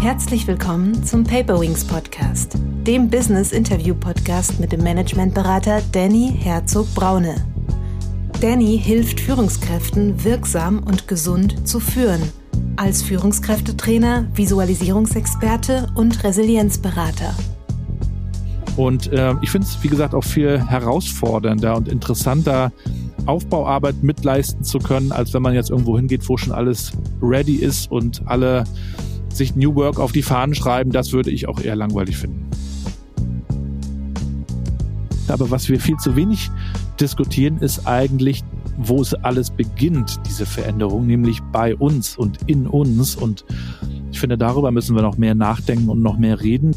Herzlich willkommen zum Paperwings Podcast, dem Business Interview Podcast mit dem Managementberater Danny Herzog Braune. Danny hilft Führungskräften wirksam und gesund zu führen. Als Führungskräftetrainer, Visualisierungsexperte und Resilienzberater. Und äh, ich finde es, wie gesagt, auch viel herausfordernder und interessanter, Aufbauarbeit mitleisten zu können, als wenn man jetzt irgendwo hingeht, wo schon alles ready ist und alle sich New Work auf die Fahnen schreiben. Das würde ich auch eher langweilig finden. Aber was wir viel zu wenig diskutieren, ist eigentlich, wo es alles beginnt, diese Veränderung, nämlich bei uns und in uns. Und ich finde, darüber müssen wir noch mehr nachdenken und noch mehr reden.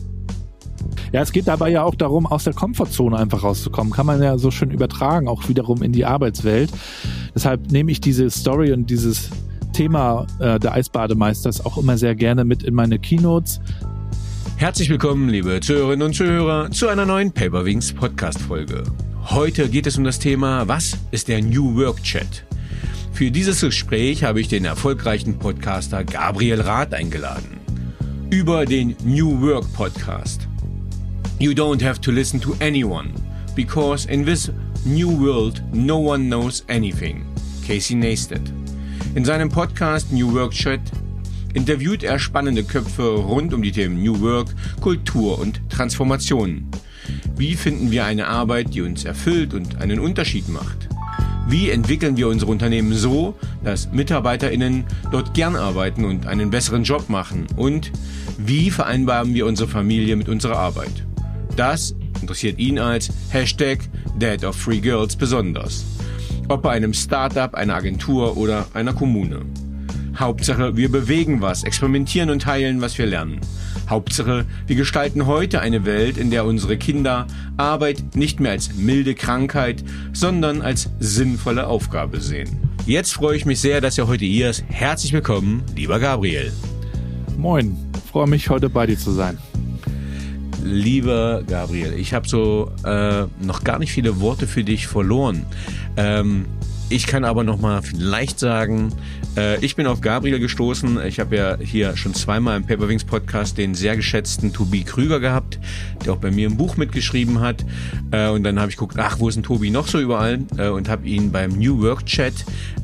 Ja, es geht dabei ja auch darum, aus der Komfortzone einfach rauszukommen. Kann man ja so schön übertragen, auch wiederum in die Arbeitswelt. Deshalb nehme ich diese Story und dieses Thema äh, der Eisbademeisters auch immer sehr gerne mit in meine Keynotes. Herzlich willkommen, liebe Zuhörerinnen und Zuhörer, zu einer neuen Paperwings Podcast-Folge. Heute geht es um das Thema, was ist der New Work Chat? Für dieses Gespräch habe ich den erfolgreichen Podcaster Gabriel Rath eingeladen. Über den New Work Podcast. You don't have to listen to anyone, because in this new world no one knows anything. Casey Neistat. In seinem Podcast New Work Chat interviewt er spannende Köpfe rund um die Themen New Work, Kultur und Transformation. Wie finden wir eine Arbeit, die uns erfüllt und einen Unterschied macht? Wie entwickeln wir unsere Unternehmen so, dass MitarbeiterInnen dort gern arbeiten und einen besseren Job machen? Und wie vereinbaren wir unsere Familie mit unserer Arbeit? Das interessiert ihn als Hashtag Dad of Free Girls besonders. Ob bei einem Startup, einer Agentur oder einer Kommune. Hauptsache, wir bewegen was, experimentieren und teilen, was wir lernen. Hauptsache, wir gestalten heute eine Welt, in der unsere Kinder Arbeit nicht mehr als milde Krankheit, sondern als sinnvolle Aufgabe sehen. Jetzt freue ich mich sehr, dass ihr heute hier ist. Herzlich willkommen, lieber Gabriel. Moin, freue mich heute bei dir zu sein. Lieber Gabriel, ich habe so äh, noch gar nicht viele Worte für dich verloren. Ähm, ich kann aber noch mal vielleicht sagen, äh, ich bin auf Gabriel gestoßen. Ich habe ja hier schon zweimal im Paperwings Podcast den sehr geschätzten Tobi Krüger gehabt, der auch bei mir ein Buch mitgeschrieben hat. Äh, und dann habe ich geguckt, ach, wo ist denn Tobi noch so überall? Äh, und habe ihn beim New Work Chat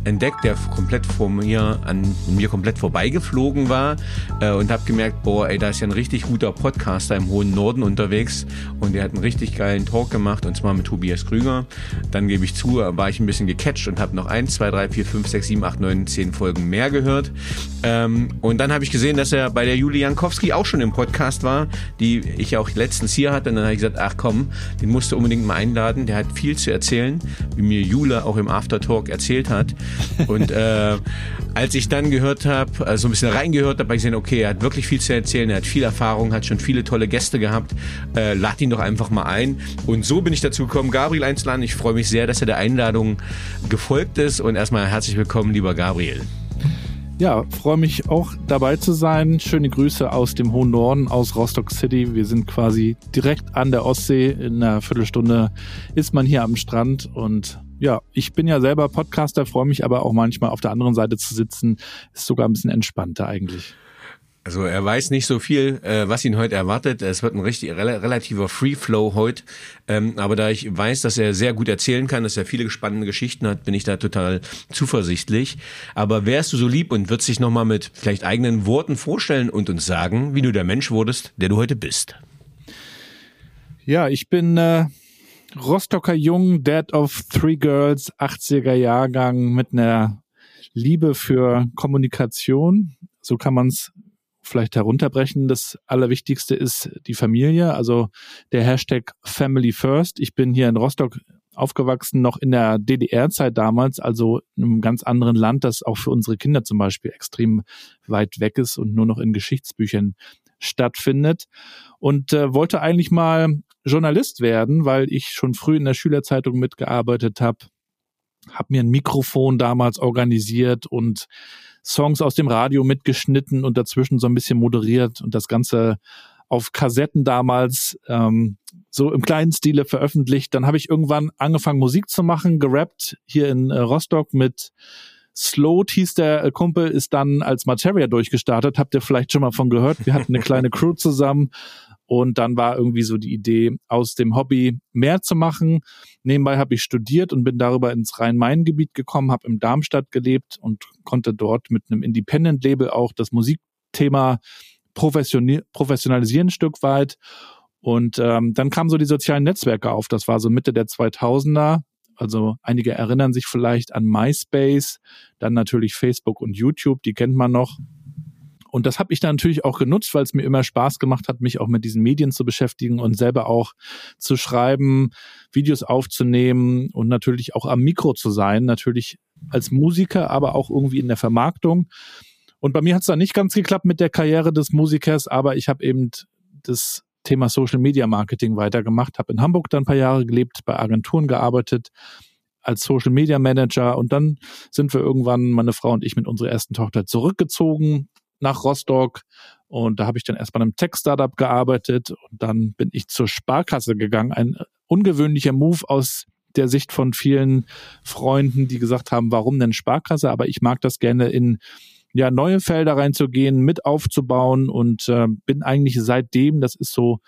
entdeckt, der komplett vor mir an mir komplett vorbeigeflogen war äh, und habe gemerkt, boah, ey, da ist ja ein richtig guter Podcaster im hohen Norden unterwegs und der hat einen richtig geilen Talk gemacht und zwar mit Tobias Krüger. Dann gebe ich zu, war ich ein bisschen gecatcht und habe noch eins, zwei, drei, vier, fünf, sechs, sieben, acht, neun, zehn Folgen mehr gehört. Ähm, und dann habe ich gesehen, dass er bei der Julie Jankowski auch schon im Podcast war, die ich auch letztens hier hatte. Und dann habe ich gesagt, ach komm, den musst du unbedingt mal einladen. Der hat viel zu erzählen, wie mir Jule auch im Aftertalk erzählt hat. Und äh, als ich dann gehört habe, also ein bisschen reingehört habe, habe ich gesehen, okay, er hat wirklich viel zu erzählen, er hat viel Erfahrung, hat schon viele tolle Gäste gehabt. Äh, lad ihn doch einfach mal ein. Und so bin ich dazu gekommen, Gabriel einzuladen. Ich freue mich sehr, dass er der Einladung gefolgt ist. Und erstmal herzlich willkommen, lieber Gabriel. Ja, freue mich auch dabei zu sein. Schöne Grüße aus dem hohen Norden, aus Rostock City. Wir sind quasi direkt an der Ostsee. In einer Viertelstunde ist man hier am Strand und ja, ich bin ja selber Podcaster, freue mich aber auch manchmal auf der anderen Seite zu sitzen. Ist sogar ein bisschen entspannter eigentlich. Also er weiß nicht so viel, äh, was ihn heute erwartet. Es wird ein richtig rel relativer Free Flow heute. Ähm, aber da ich weiß, dass er sehr gut erzählen kann, dass er viele spannende Geschichten hat, bin ich da total zuversichtlich. Aber wärst du so lieb und würdest dich nochmal mit vielleicht eigenen Worten vorstellen und uns sagen, wie du der Mensch wurdest, der du heute bist? Ja, ich bin äh, Rostocker Jung, Dad of Three Girls, 80er Jahrgang mit einer Liebe für Kommunikation. So kann man es vielleicht herunterbrechen. Das Allerwichtigste ist die Familie, also der Hashtag Family First. Ich bin hier in Rostock aufgewachsen, noch in der DDR-Zeit damals, also in einem ganz anderen Land, das auch für unsere Kinder zum Beispiel extrem weit weg ist und nur noch in Geschichtsbüchern stattfindet. Und äh, wollte eigentlich mal Journalist werden, weil ich schon früh in der Schülerzeitung mitgearbeitet habe, habe mir ein Mikrofon damals organisiert und Songs aus dem Radio mitgeschnitten und dazwischen so ein bisschen moderiert und das Ganze auf Kassetten damals ähm, so im kleinen Stile veröffentlicht. Dann habe ich irgendwann angefangen, Musik zu machen, gerappt hier in äh, Rostock mit Sloat hieß der Kumpel, ist dann als Materia durchgestartet. Habt ihr vielleicht schon mal von gehört? Wir hatten eine kleine Crew zusammen und dann war irgendwie so die Idee, aus dem Hobby mehr zu machen. Nebenbei habe ich studiert und bin darüber ins Rhein-Main-Gebiet gekommen, habe im Darmstadt gelebt und konnte dort mit einem Independent-Label auch das Musikthema professionalisieren ein Stück weit. Und ähm, dann kamen so die sozialen Netzwerke auf. Das war so Mitte der 2000er. Also einige erinnern sich vielleicht an MySpace, dann natürlich Facebook und YouTube, die kennt man noch. Und das habe ich dann natürlich auch genutzt, weil es mir immer Spaß gemacht hat, mich auch mit diesen Medien zu beschäftigen und selber auch zu schreiben, Videos aufzunehmen und natürlich auch am Mikro zu sein, natürlich als Musiker, aber auch irgendwie in der Vermarktung. Und bei mir hat es dann nicht ganz geklappt mit der Karriere des Musikers, aber ich habe eben das Thema Social Media Marketing weitergemacht, habe in Hamburg dann ein paar Jahre gelebt, bei Agenturen gearbeitet, als Social Media Manager und dann sind wir irgendwann, meine Frau und ich, mit unserer ersten Tochter zurückgezogen nach Rostock und da habe ich dann erst bei einem Tech-Startup gearbeitet und dann bin ich zur Sparkasse gegangen. Ein ungewöhnlicher Move aus der Sicht von vielen Freunden, die gesagt haben, warum denn Sparkasse? Aber ich mag das gerne in ja, neue Felder reinzugehen, mit aufzubauen und äh, bin eigentlich seitdem, das ist so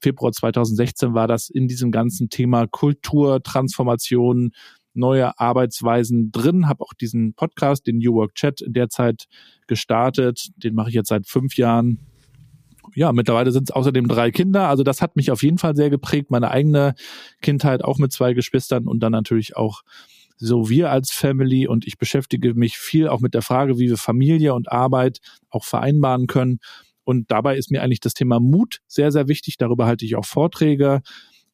Februar 2016 war das in diesem ganzen Thema Kultur, Transformation, neue Arbeitsweisen drin, habe auch diesen Podcast, den New Work Chat in der Zeit gestartet. Den mache ich jetzt seit fünf Jahren. Ja, mittlerweile sind es außerdem drei Kinder. Also das hat mich auf jeden Fall sehr geprägt. Meine eigene Kindheit auch mit zwei Geschwistern und dann natürlich auch so wir als Family und ich beschäftige mich viel auch mit der Frage, wie wir Familie und Arbeit auch vereinbaren können. Und dabei ist mir eigentlich das Thema Mut sehr, sehr wichtig. Darüber halte ich auch Vorträge.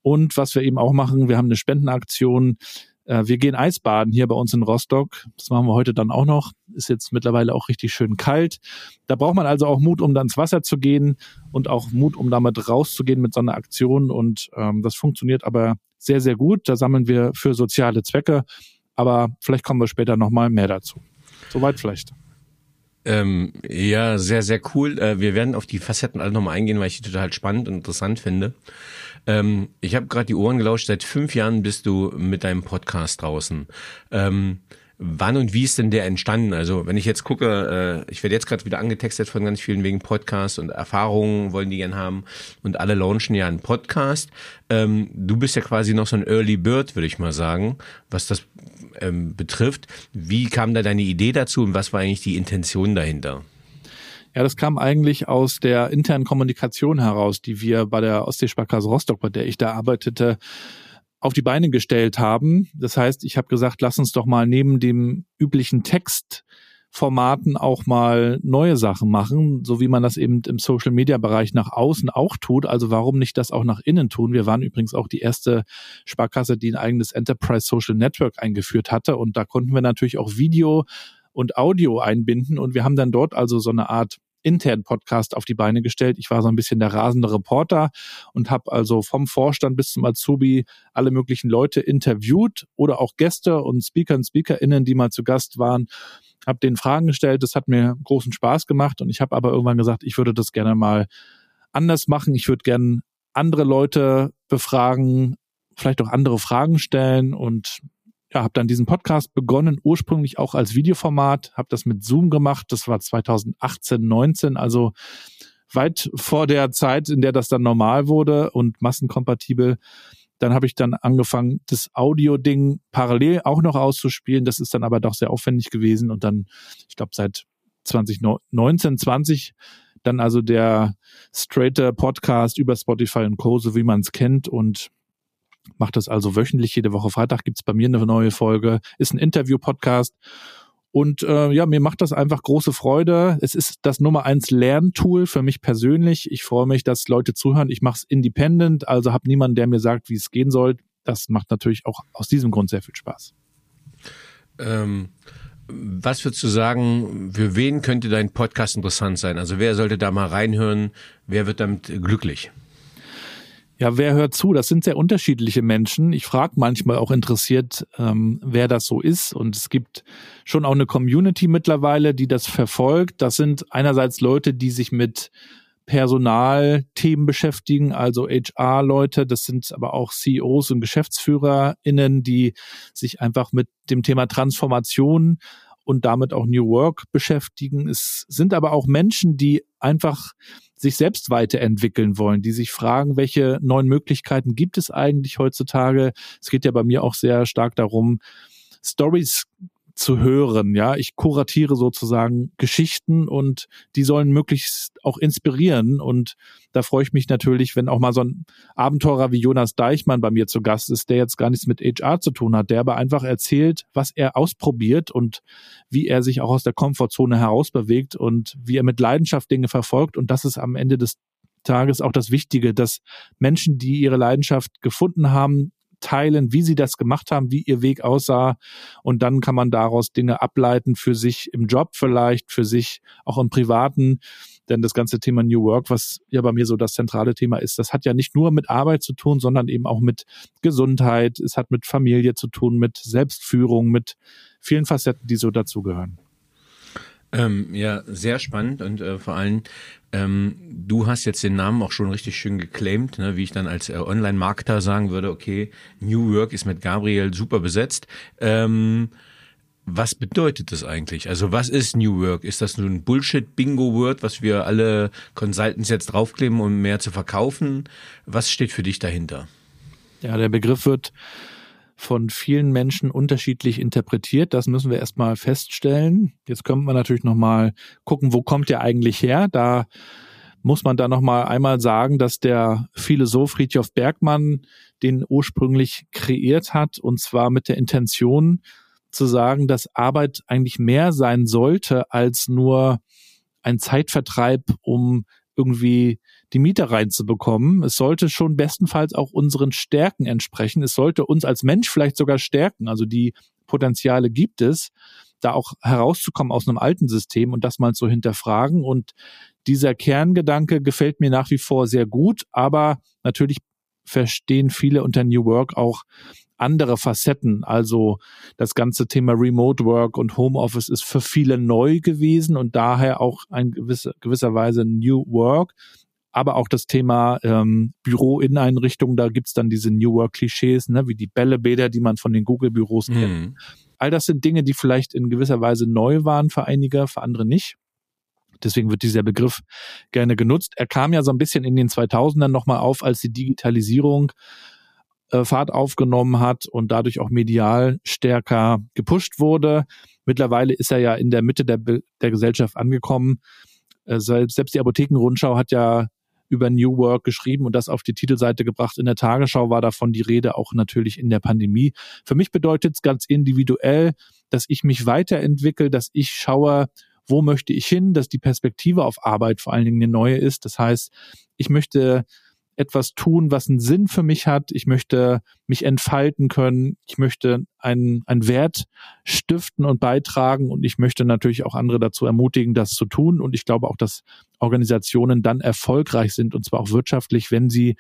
Und was wir eben auch machen, wir haben eine Spendenaktion. Äh, wir gehen Eisbaden hier bei uns in Rostock. Das machen wir heute dann auch noch. Ist jetzt mittlerweile auch richtig schön kalt. Da braucht man also auch Mut, um dann ins Wasser zu gehen und auch Mut, um damit rauszugehen mit so einer Aktion. Und ähm, das funktioniert aber sehr, sehr gut. Da sammeln wir für soziale Zwecke aber vielleicht kommen wir später nochmal mehr dazu. Soweit vielleicht. Ähm, ja, sehr, sehr cool. Äh, wir werden auf die Facetten alle nochmal eingehen, weil ich die total spannend und interessant finde. Ähm, ich habe gerade die Ohren gelauscht. Seit fünf Jahren bist du mit deinem Podcast draußen. Ähm, Wann und wie ist denn der entstanden? Also wenn ich jetzt gucke, äh, ich werde jetzt gerade wieder angetextet von ganz vielen wegen Podcast und Erfahrungen wollen die gern haben und alle launchen ja einen Podcast. Ähm, du bist ja quasi noch so ein Early Bird, würde ich mal sagen, was das ähm, betrifft. Wie kam da deine Idee dazu und was war eigentlich die Intention dahinter? Ja, das kam eigentlich aus der internen Kommunikation heraus, die wir bei der Ostseesparkasse Rostock, bei der ich da arbeitete, auf die Beine gestellt haben. Das heißt, ich habe gesagt, lass uns doch mal neben dem üblichen Textformaten auch mal neue Sachen machen, so wie man das eben im Social Media Bereich nach außen auch tut. Also warum nicht das auch nach innen tun? Wir waren übrigens auch die erste Sparkasse, die ein eigenes Enterprise Social Network eingeführt hatte und da konnten wir natürlich auch Video und Audio einbinden und wir haben dann dort also so eine Art internen Podcast auf die Beine gestellt. Ich war so ein bisschen der rasende Reporter und habe also vom Vorstand bis zum Azubi alle möglichen Leute interviewt oder auch Gäste und Speaker und Speakerinnen, die mal zu Gast waren habe den Fragen gestellt. Das hat mir großen Spaß gemacht und ich habe aber irgendwann gesagt, ich würde das gerne mal anders machen. Ich würde gerne andere Leute befragen, vielleicht auch andere Fragen stellen und ja, habe dann diesen Podcast begonnen, ursprünglich auch als Videoformat, habe das mit Zoom gemacht. Das war 2018, 19, also weit vor der Zeit, in der das dann normal wurde und massenkompatibel. Dann habe ich dann angefangen, das Audio-Ding parallel auch noch auszuspielen. Das ist dann aber doch sehr aufwendig gewesen. Und dann, ich glaube, seit 2019, 20 dann also der straighter Podcast über Spotify und Co., so wie man es kennt. Und macht das also wöchentlich. Jede Woche Freitag gibt's bei mir eine neue Folge. Ist ein Interview-Podcast. Und äh, ja, mir macht das einfach große Freude. Es ist das Nummer eins Lerntool für mich persönlich. Ich freue mich, dass Leute zuhören. Ich mache es independent, also habe niemanden, der mir sagt, wie es gehen soll. Das macht natürlich auch aus diesem Grund sehr viel Spaß. Ähm, was würdest du sagen, für wen könnte dein Podcast interessant sein? Also wer sollte da mal reinhören? Wer wird damit glücklich? Ja, wer hört zu? Das sind sehr unterschiedliche Menschen. Ich frage manchmal auch interessiert, ähm, wer das so ist. Und es gibt schon auch eine Community mittlerweile, die das verfolgt. Das sind einerseits Leute, die sich mit Personalthemen beschäftigen, also HR-Leute. Das sind aber auch CEOs und GeschäftsführerInnen, die sich einfach mit dem Thema Transformation und damit auch New Work beschäftigen. Es sind aber auch Menschen, die einfach sich selbst weiterentwickeln wollen, die sich fragen, welche neuen Möglichkeiten gibt es eigentlich heutzutage. Es geht ja bei mir auch sehr stark darum, Stories zu hören. Ja, ich kuratiere sozusagen Geschichten und die sollen möglichst auch inspirieren. Und da freue ich mich natürlich, wenn auch mal so ein Abenteurer wie Jonas Deichmann bei mir zu Gast ist, der jetzt gar nichts mit HR zu tun hat, der aber einfach erzählt, was er ausprobiert und wie er sich auch aus der Komfortzone herausbewegt und wie er mit Leidenschaft Dinge verfolgt. Und das ist am Ende des Tages auch das Wichtige, dass Menschen, die ihre Leidenschaft gefunden haben, teilen, wie sie das gemacht haben, wie ihr Weg aussah. Und dann kann man daraus Dinge ableiten für sich im Job vielleicht, für sich auch im Privaten. Denn das ganze Thema New Work, was ja bei mir so das zentrale Thema ist, das hat ja nicht nur mit Arbeit zu tun, sondern eben auch mit Gesundheit. Es hat mit Familie zu tun, mit Selbstführung, mit vielen Facetten, die so dazugehören. Ähm, ja, sehr spannend und äh, vor allem, ähm, du hast jetzt den Namen auch schon richtig schön geclaimed, ne, wie ich dann als äh, Online-Marketer sagen würde, okay, New Work ist mit Gabriel super besetzt. Ähm, was bedeutet das eigentlich? Also was ist New Work? Ist das nur ein Bullshit-Bingo-Word, was wir alle Consultants jetzt draufkleben, um mehr zu verkaufen? Was steht für dich dahinter? Ja, der Begriff wird von vielen Menschen unterschiedlich interpretiert. Das müssen wir erstmal feststellen. Jetzt können wir natürlich nochmal gucken, wo kommt der eigentlich her? Da muss man da nochmal einmal sagen, dass der Philosoph Friedhof Bergmann den ursprünglich kreiert hat und zwar mit der Intention zu sagen, dass Arbeit eigentlich mehr sein sollte als nur ein Zeitvertreib, um irgendwie die Miete reinzubekommen. Es sollte schon bestenfalls auch unseren Stärken entsprechen. Es sollte uns als Mensch vielleicht sogar stärken. Also die Potenziale gibt es, da auch herauszukommen aus einem alten System und das mal zu hinterfragen. Und dieser Kerngedanke gefällt mir nach wie vor sehr gut, aber natürlich verstehen viele unter New Work auch andere Facetten. Also das ganze Thema Remote Work und Homeoffice ist für viele neu gewesen und daher auch ein gewisser, gewisserweise New Work. Aber auch das Thema ähm, Büro-Inneneinrichtungen, da gibt's dann diese New Work-Klischees, ne, wie die Bällebäder, die man von den Google-Büros mhm. kennt. All das sind Dinge, die vielleicht in gewisser Weise neu waren für einige, für andere nicht. Deswegen wird dieser Begriff gerne genutzt. Er kam ja so ein bisschen in den 2000ern nochmal auf, als die Digitalisierung äh, Fahrt aufgenommen hat und dadurch auch medial stärker gepusht wurde. Mittlerweile ist er ja in der Mitte der, der Gesellschaft angekommen. Äh, selbst die Apothekenrundschau hat ja über New Work geschrieben und das auf die Titelseite gebracht. In der Tagesschau war davon die Rede, auch natürlich in der Pandemie. Für mich bedeutet es ganz individuell, dass ich mich weiterentwickle, dass ich schaue, wo möchte ich hin, dass die Perspektive auf Arbeit vor allen Dingen eine neue ist. Das heißt, ich möchte etwas tun, was einen Sinn für mich hat. Ich möchte mich entfalten können. Ich möchte einen, einen Wert stiften und beitragen. Und ich möchte natürlich auch andere dazu ermutigen, das zu tun. Und ich glaube auch, dass Organisationen dann erfolgreich sind, und zwar auch wirtschaftlich, wenn sie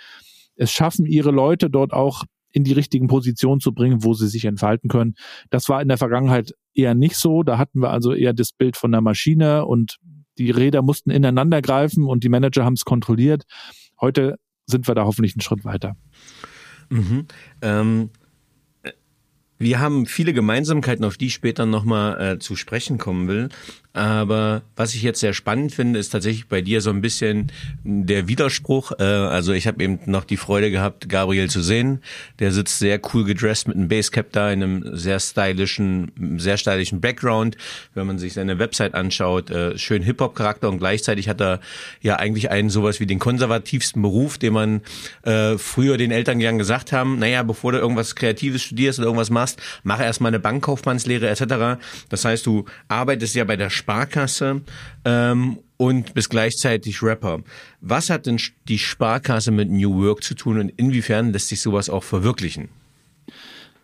es schaffen, ihre Leute dort auch in die richtigen Positionen zu bringen, wo sie sich entfalten können. Das war in der Vergangenheit eher nicht so. Da hatten wir also eher das Bild von der Maschine und die Räder mussten ineinander greifen und die Manager haben es kontrolliert. Heute sind wir da hoffentlich einen Schritt weiter. Mhm. Ähm, wir haben viele Gemeinsamkeiten, auf die ich später nochmal äh, zu sprechen kommen will. Aber was ich jetzt sehr spannend finde, ist tatsächlich bei dir so ein bisschen der Widerspruch. Äh, also ich habe eben noch die Freude gehabt, Gabriel zu sehen. Der sitzt sehr cool gedressed mit einem Basecap da in einem sehr stylischen, sehr stylischen Background. Wenn man sich seine Website anschaut, äh, schön Hip-Hop-Charakter und gleichzeitig hat er ja eigentlich einen sowas wie den konservativsten Beruf, den man äh, früher den Eltern gern gesagt haben, naja, bevor du irgendwas Kreatives studierst oder irgendwas machst, mach erstmal eine Bankkaufmannslehre etc. Das heißt, du arbeitest ja bei der Sparkasse ähm, und bist gleichzeitig Rapper. Was hat denn die Sparkasse mit New Work zu tun und inwiefern lässt sich sowas auch verwirklichen?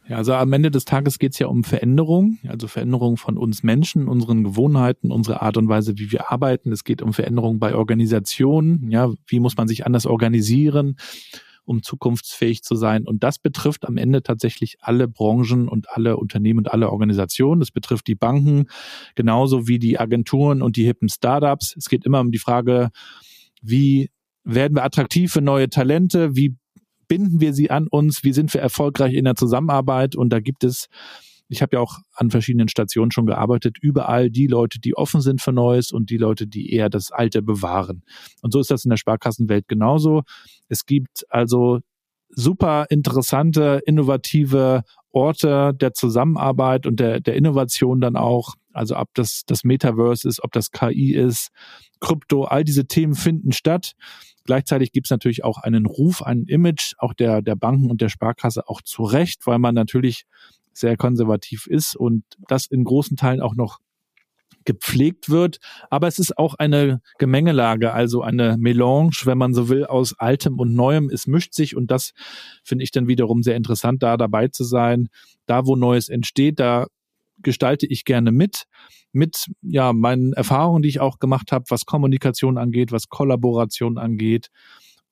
Ja, also am Ende des Tages geht es ja um Veränderung, also Veränderung von uns Menschen, unseren Gewohnheiten, unsere Art und Weise, wie wir arbeiten. Es geht um Veränderung bei Organisationen, ja, wie muss man sich anders organisieren um zukunftsfähig zu sein. Und das betrifft am Ende tatsächlich alle Branchen und alle Unternehmen und alle Organisationen. Das betrifft die Banken genauso wie die Agenturen und die hippen Startups. Es geht immer um die Frage, wie werden wir attraktiv für neue Talente? Wie binden wir sie an uns? Wie sind wir erfolgreich in der Zusammenarbeit? Und da gibt es ich habe ja auch an verschiedenen Stationen schon gearbeitet, überall die Leute, die offen sind für Neues und die Leute, die eher das Alte bewahren. Und so ist das in der Sparkassenwelt genauso. Es gibt also super interessante, innovative Orte der Zusammenarbeit und der, der Innovation dann auch. Also ob das das Metaverse ist, ob das KI ist, Krypto, all diese Themen finden statt. Gleichzeitig gibt es natürlich auch einen Ruf, ein Image auch der, der Banken und der Sparkasse auch zu Recht, weil man natürlich sehr konservativ ist und das in großen Teilen auch noch gepflegt wird. Aber es ist auch eine Gemengelage, also eine Melange, wenn man so will, aus Altem und Neuem. Es mischt sich und das finde ich dann wiederum sehr interessant, da dabei zu sein. Da, wo Neues entsteht, da gestalte ich gerne mit, mit ja meinen Erfahrungen, die ich auch gemacht habe, was Kommunikation angeht, was Kollaboration angeht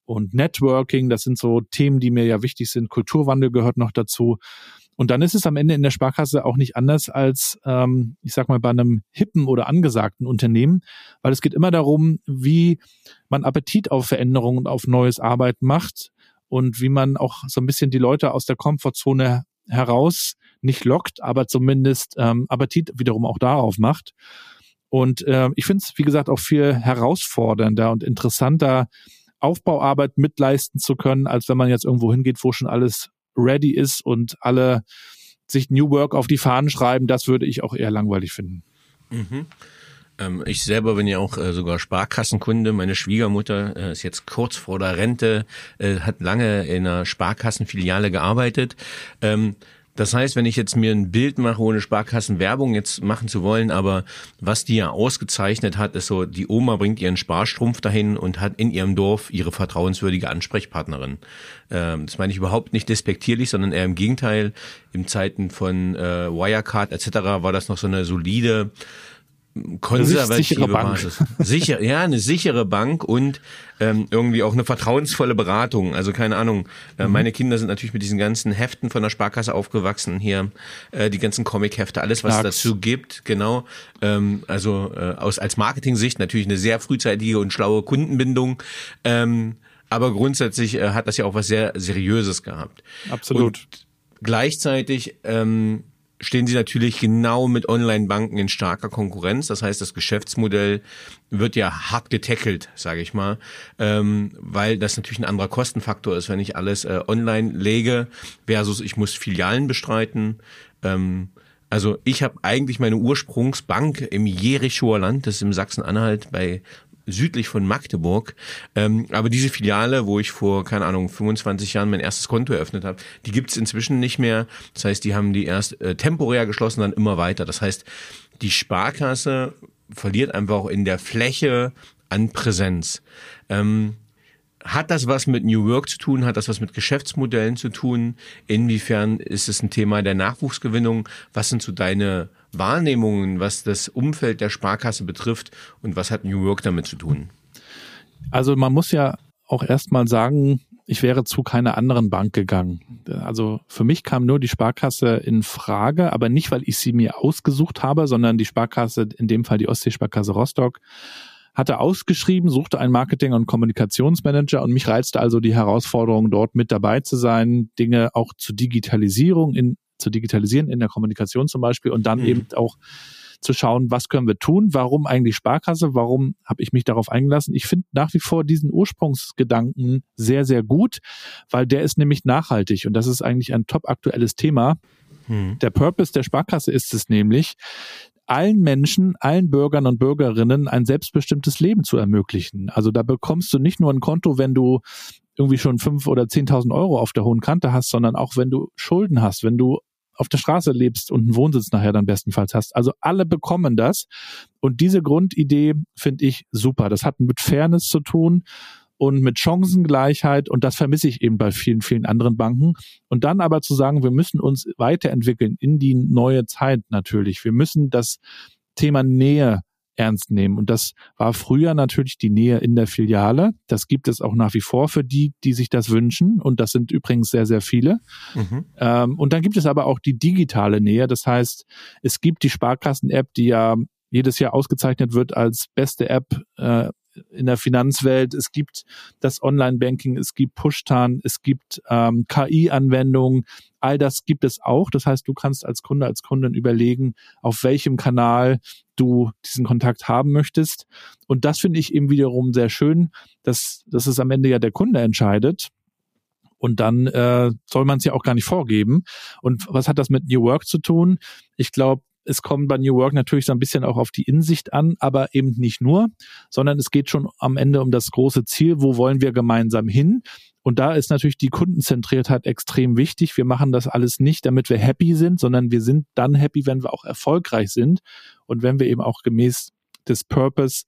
und Networking. Das sind so Themen, die mir ja wichtig sind. Kulturwandel gehört noch dazu. Und dann ist es am Ende in der Sparkasse auch nicht anders als, ähm, ich sag mal, bei einem hippen oder angesagten Unternehmen, weil es geht immer darum, wie man Appetit auf Veränderungen und auf neues Arbeiten macht und wie man auch so ein bisschen die Leute aus der Komfortzone heraus nicht lockt, aber zumindest ähm, Appetit wiederum auch darauf macht. Und äh, ich finde es, wie gesagt, auch viel herausfordernder und interessanter, Aufbauarbeit mitleisten zu können, als wenn man jetzt irgendwo hingeht, wo schon alles ready ist und alle sich New Work auf die Fahnen schreiben, das würde ich auch eher langweilig finden. Mhm. Ähm, ich selber bin ja auch äh, sogar Sparkassenkunde. Meine Schwiegermutter äh, ist jetzt kurz vor der Rente, äh, hat lange in einer Sparkassenfiliale gearbeitet. Ähm, das heißt, wenn ich jetzt mir ein Bild mache, ohne Sparkassenwerbung jetzt machen zu wollen, aber was die ja ausgezeichnet hat, ist so, die Oma bringt ihren Sparstrumpf dahin und hat in ihrem Dorf ihre vertrauenswürdige Ansprechpartnerin. Ähm, das meine ich überhaupt nicht despektierlich, sondern eher im Gegenteil. In Zeiten von äh, Wirecard etc. war das noch so eine solide konservative Basis. Sicher, ja, eine sichere Bank und ähm, irgendwie auch eine vertrauensvolle Beratung. Also keine Ahnung. Äh, mhm. Meine Kinder sind natürlich mit diesen ganzen Heften von der Sparkasse aufgewachsen hier, äh, die ganzen Comic-Hefte, alles was es dazu gibt, genau. Ähm, also äh, aus als Marketing-Sicht natürlich eine sehr frühzeitige und schlaue Kundenbindung. Ähm, aber grundsätzlich äh, hat das ja auch was sehr Seriöses gehabt. Absolut. Und gleichzeitig ähm, stehen sie natürlich genau mit Online-Banken in starker Konkurrenz. Das heißt, das Geschäftsmodell wird ja hart getackelt, sage ich mal, ähm, weil das natürlich ein anderer Kostenfaktor ist, wenn ich alles äh, online lege versus ich muss Filialen bestreiten. Ähm, also ich habe eigentlich meine Ursprungsbank im Jerichoer Land, das ist im Sachsen-Anhalt bei südlich von Magdeburg. Ähm, aber diese Filiale, wo ich vor, keine Ahnung, 25 Jahren mein erstes Konto eröffnet habe, die gibt's inzwischen nicht mehr. Das heißt, die haben die erst äh, temporär geschlossen, dann immer weiter. Das heißt, die Sparkasse verliert einfach auch in der Fläche an Präsenz. Ähm, hat das was mit New Work zu tun? Hat das was mit Geschäftsmodellen zu tun? Inwiefern ist es ein Thema der Nachwuchsgewinnung? Was sind so deine Wahrnehmungen, was das Umfeld der Sparkasse betrifft und was hat New York damit zu tun? Also man muss ja auch erstmal sagen, ich wäre zu keiner anderen Bank gegangen. Also für mich kam nur die Sparkasse in Frage, aber nicht, weil ich sie mir ausgesucht habe, sondern die Sparkasse, in dem Fall die Ostseesparkasse Rostock, hatte ausgeschrieben, suchte einen Marketing- und Kommunikationsmanager und mich reizte also die Herausforderung, dort mit dabei zu sein, Dinge auch zur Digitalisierung in, zu digitalisieren in der Kommunikation zum Beispiel und dann mhm. eben auch zu schauen, was können wir tun, warum eigentlich Sparkasse, warum habe ich mich darauf eingelassen. Ich finde nach wie vor diesen Ursprungsgedanken sehr, sehr gut, weil der ist nämlich nachhaltig und das ist eigentlich ein top aktuelles Thema. Mhm. Der Purpose der Sparkasse ist es nämlich, allen Menschen, allen Bürgern und Bürgerinnen ein selbstbestimmtes Leben zu ermöglichen. Also da bekommst du nicht nur ein Konto, wenn du irgendwie schon fünf oder zehntausend Euro auf der hohen Kante hast, sondern auch wenn du Schulden hast, wenn du auf der Straße lebst und einen Wohnsitz nachher dann bestenfalls hast. Also alle bekommen das. Und diese Grundidee finde ich super. Das hat mit Fairness zu tun und mit Chancengleichheit und das vermisse ich eben bei vielen, vielen anderen Banken. Und dann aber zu sagen, wir müssen uns weiterentwickeln in die neue Zeit natürlich. Wir müssen das Thema Nähe ernst nehmen. Und das war früher natürlich die Nähe in der Filiale. Das gibt es auch nach wie vor für die, die sich das wünschen. Und das sind übrigens sehr, sehr viele. Mhm. Ähm, und dann gibt es aber auch die digitale Nähe. Das heißt, es gibt die Sparkassen-App, die ja jedes Jahr ausgezeichnet wird als beste App äh, in der Finanzwelt. Es gibt das Online-Banking, es gibt Pushtan, es gibt ähm, KI-Anwendungen. All das gibt es auch. Das heißt, du kannst als Kunde, als Kundin überlegen, auf welchem Kanal du diesen Kontakt haben möchtest. Und das finde ich eben wiederum sehr schön, dass, dass es am Ende ja der Kunde entscheidet. Und dann äh, soll man es ja auch gar nicht vorgeben. Und was hat das mit New Work zu tun? Ich glaube, es kommt bei New Work natürlich so ein bisschen auch auf die Insicht an, aber eben nicht nur, sondern es geht schon am Ende um das große Ziel, wo wollen wir gemeinsam hin? Und da ist natürlich die Kundenzentriertheit extrem wichtig. Wir machen das alles nicht, damit wir happy sind, sondern wir sind dann happy, wenn wir auch erfolgreich sind und wenn wir eben auch gemäß des Purpose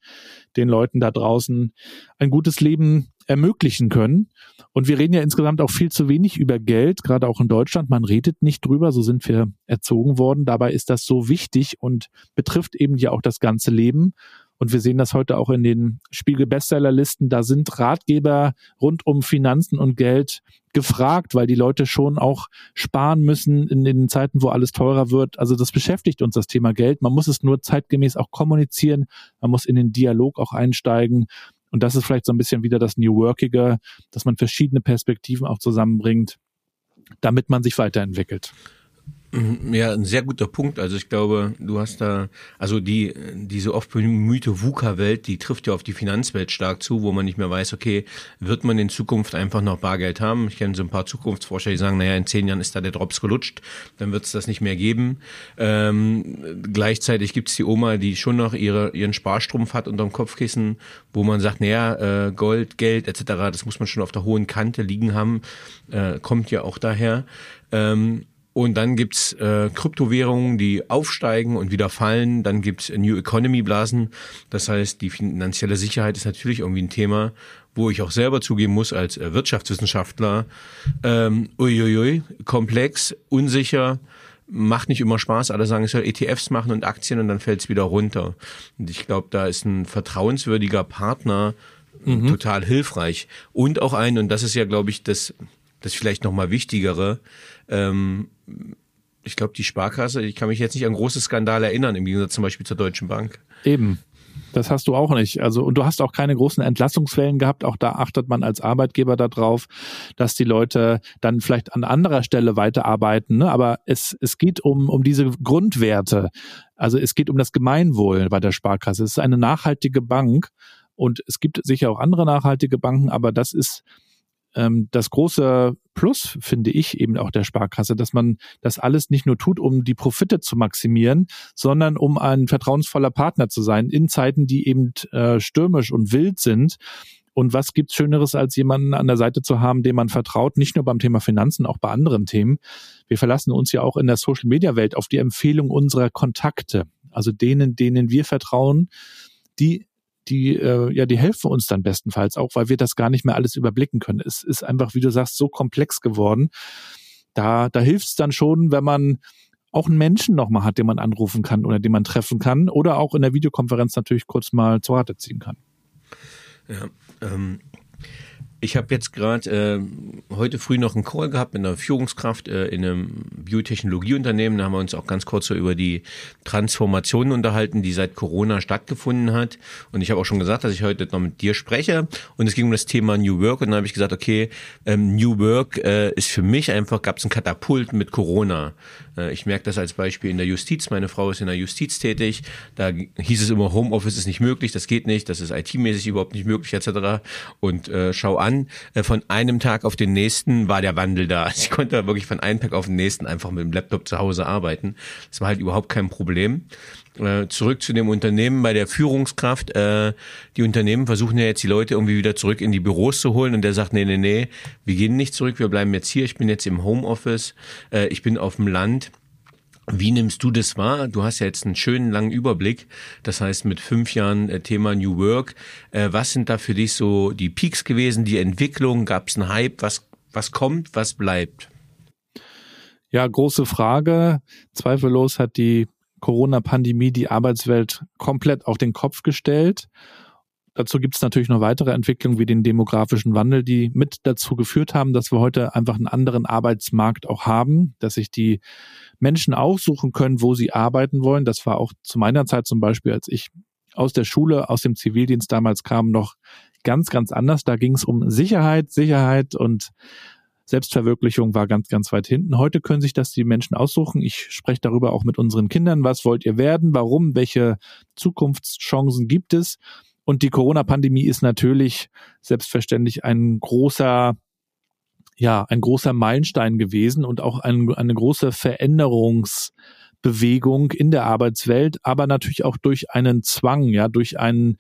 den Leuten da draußen ein gutes Leben ermöglichen können. Und wir reden ja insgesamt auch viel zu wenig über Geld, gerade auch in Deutschland. Man redet nicht drüber, so sind wir erzogen worden. Dabei ist das so wichtig und betrifft eben ja auch das ganze Leben. Und wir sehen das heute auch in den Spiegel-Bestsellerlisten. Da sind Ratgeber rund um Finanzen und Geld gefragt, weil die Leute schon auch sparen müssen in den Zeiten, wo alles teurer wird. Also das beschäftigt uns das Thema Geld. Man muss es nur zeitgemäß auch kommunizieren. Man muss in den Dialog auch einsteigen. Und das ist vielleicht so ein bisschen wieder das New Workige, dass man verschiedene Perspektiven auch zusammenbringt, damit man sich weiterentwickelt. Mhm, ja, ein sehr guter Punkt. Also ich glaube, du hast da, also die, diese oft bemühte VUCA-Welt, die trifft ja auf die Finanzwelt stark zu, wo man nicht mehr weiß, okay, wird man in Zukunft einfach noch Bargeld haben? Ich kenne so ein paar Zukunftsforscher, die sagen, naja, in zehn Jahren ist da der Drops gelutscht, dann wird es das nicht mehr geben. Ähm, gleichzeitig gibt's die Oma, die schon noch ihre, ihren Sparstrumpf hat unterm Kopfkissen, wo man sagt, naja, äh, Gold, Geld etc., das muss man schon auf der hohen Kante liegen haben, äh, kommt ja auch daher. Ähm, und dann gibt's äh, Kryptowährungen, die aufsteigen und wieder fallen. Dann gibt's New Economy Blasen. Das heißt, die finanzielle Sicherheit ist natürlich irgendwie ein Thema, wo ich auch selber zugeben muss als äh, Wirtschaftswissenschaftler, ähm, uiuiui, komplex, unsicher, macht nicht immer Spaß. Alle sagen, ich soll ETFs machen und Aktien und dann fällt's wieder runter. Und ich glaube, da ist ein vertrauenswürdiger Partner mhm. total hilfreich. Und auch ein, und das ist ja, glaube ich, das, das vielleicht nochmal wichtigere, ähm, ich glaube, die Sparkasse, ich kann mich jetzt nicht an große Skandale erinnern, im Gegensatz zum Beispiel zur Deutschen Bank. Eben. Das hast du auch nicht. Also, und du hast auch keine großen Entlassungswellen gehabt. Auch da achtet man als Arbeitgeber darauf, dass die Leute dann vielleicht an anderer Stelle weiterarbeiten. Ne? Aber es, es geht um, um diese Grundwerte. Also es geht um das Gemeinwohl bei der Sparkasse. Es ist eine nachhaltige Bank und es gibt sicher auch andere nachhaltige Banken, aber das ist ähm, das große Plus, finde ich, eben auch der Sparkasse, dass man das alles nicht nur tut, um die Profite zu maximieren, sondern um ein vertrauensvoller Partner zu sein in Zeiten, die eben äh, stürmisch und wild sind. Und was gibt's Schöneres, als jemanden an der Seite zu haben, dem man vertraut, nicht nur beim Thema Finanzen, auch bei anderen Themen. Wir verlassen uns ja auch in der Social-Media-Welt auf die Empfehlung unserer Kontakte, also denen, denen wir vertrauen, die die, äh, ja, die helfen uns dann bestenfalls auch, weil wir das gar nicht mehr alles überblicken können. Es ist einfach, wie du sagst, so komplex geworden. Da, da hilft es dann schon, wenn man auch einen Menschen nochmal hat, den man anrufen kann oder den man treffen kann oder auch in der Videokonferenz natürlich kurz mal zu Rate ziehen kann. Ja, ähm, ich habe jetzt gerade äh, heute früh noch einen Call gehabt mit einer Führungskraft äh, in einem Biotechnologieunternehmen. Da haben wir uns auch ganz kurz so über die Transformation unterhalten, die seit Corona stattgefunden hat. Und ich habe auch schon gesagt, dass ich heute noch mit dir spreche. Und es ging um das Thema New Work. Und dann habe ich gesagt, okay, ähm, New Work äh, ist für mich einfach, gab es ein Katapult mit Corona. Äh, ich merke das als Beispiel in der Justiz. Meine Frau ist in der Justiz tätig. Da hieß es immer, Homeoffice ist nicht möglich, das geht nicht, das ist IT-mäßig überhaupt nicht möglich, etc. Und äh, schau an, äh, von einem Tag auf den nächsten war der Wandel da. Ich konnte wirklich von einem Tag auf den nächsten einfach mit dem Laptop zu Hause arbeiten. Das war halt überhaupt kein Problem. Äh, zurück zu dem Unternehmen bei der Führungskraft. Äh, die Unternehmen versuchen ja jetzt die Leute irgendwie wieder zurück in die Büros zu holen und der sagt, nee, nee, nee, wir gehen nicht zurück, wir bleiben jetzt hier. Ich bin jetzt im Homeoffice, äh, ich bin auf dem Land. Wie nimmst du das wahr? Du hast ja jetzt einen schönen langen Überblick. Das heißt, mit fünf Jahren äh, Thema New Work. Äh, was sind da für dich so die Peaks gewesen, die Entwicklung? Gab es einen Hype? Was, was kommt, was bleibt? Ja, große Frage. Zweifellos hat die Corona-Pandemie die Arbeitswelt komplett auf den Kopf gestellt. Dazu gibt es natürlich noch weitere Entwicklungen wie den demografischen Wandel, die mit dazu geführt haben, dass wir heute einfach einen anderen Arbeitsmarkt auch haben, dass sich die Menschen aussuchen können, wo sie arbeiten wollen. Das war auch zu meiner Zeit zum Beispiel, als ich aus der Schule, aus dem Zivildienst damals kam, noch ganz, ganz anders. Da ging es um Sicherheit, Sicherheit und Selbstverwirklichung war ganz, ganz weit hinten. Heute können sich das die Menschen aussuchen. Ich spreche darüber auch mit unseren Kindern. Was wollt ihr werden? Warum? Welche Zukunftschancen gibt es? Und die Corona-Pandemie ist natürlich selbstverständlich ein großer ja, ein großer Meilenstein gewesen und auch ein, eine große Veränderungsbewegung in der Arbeitswelt, aber natürlich auch durch einen Zwang, ja, durch einen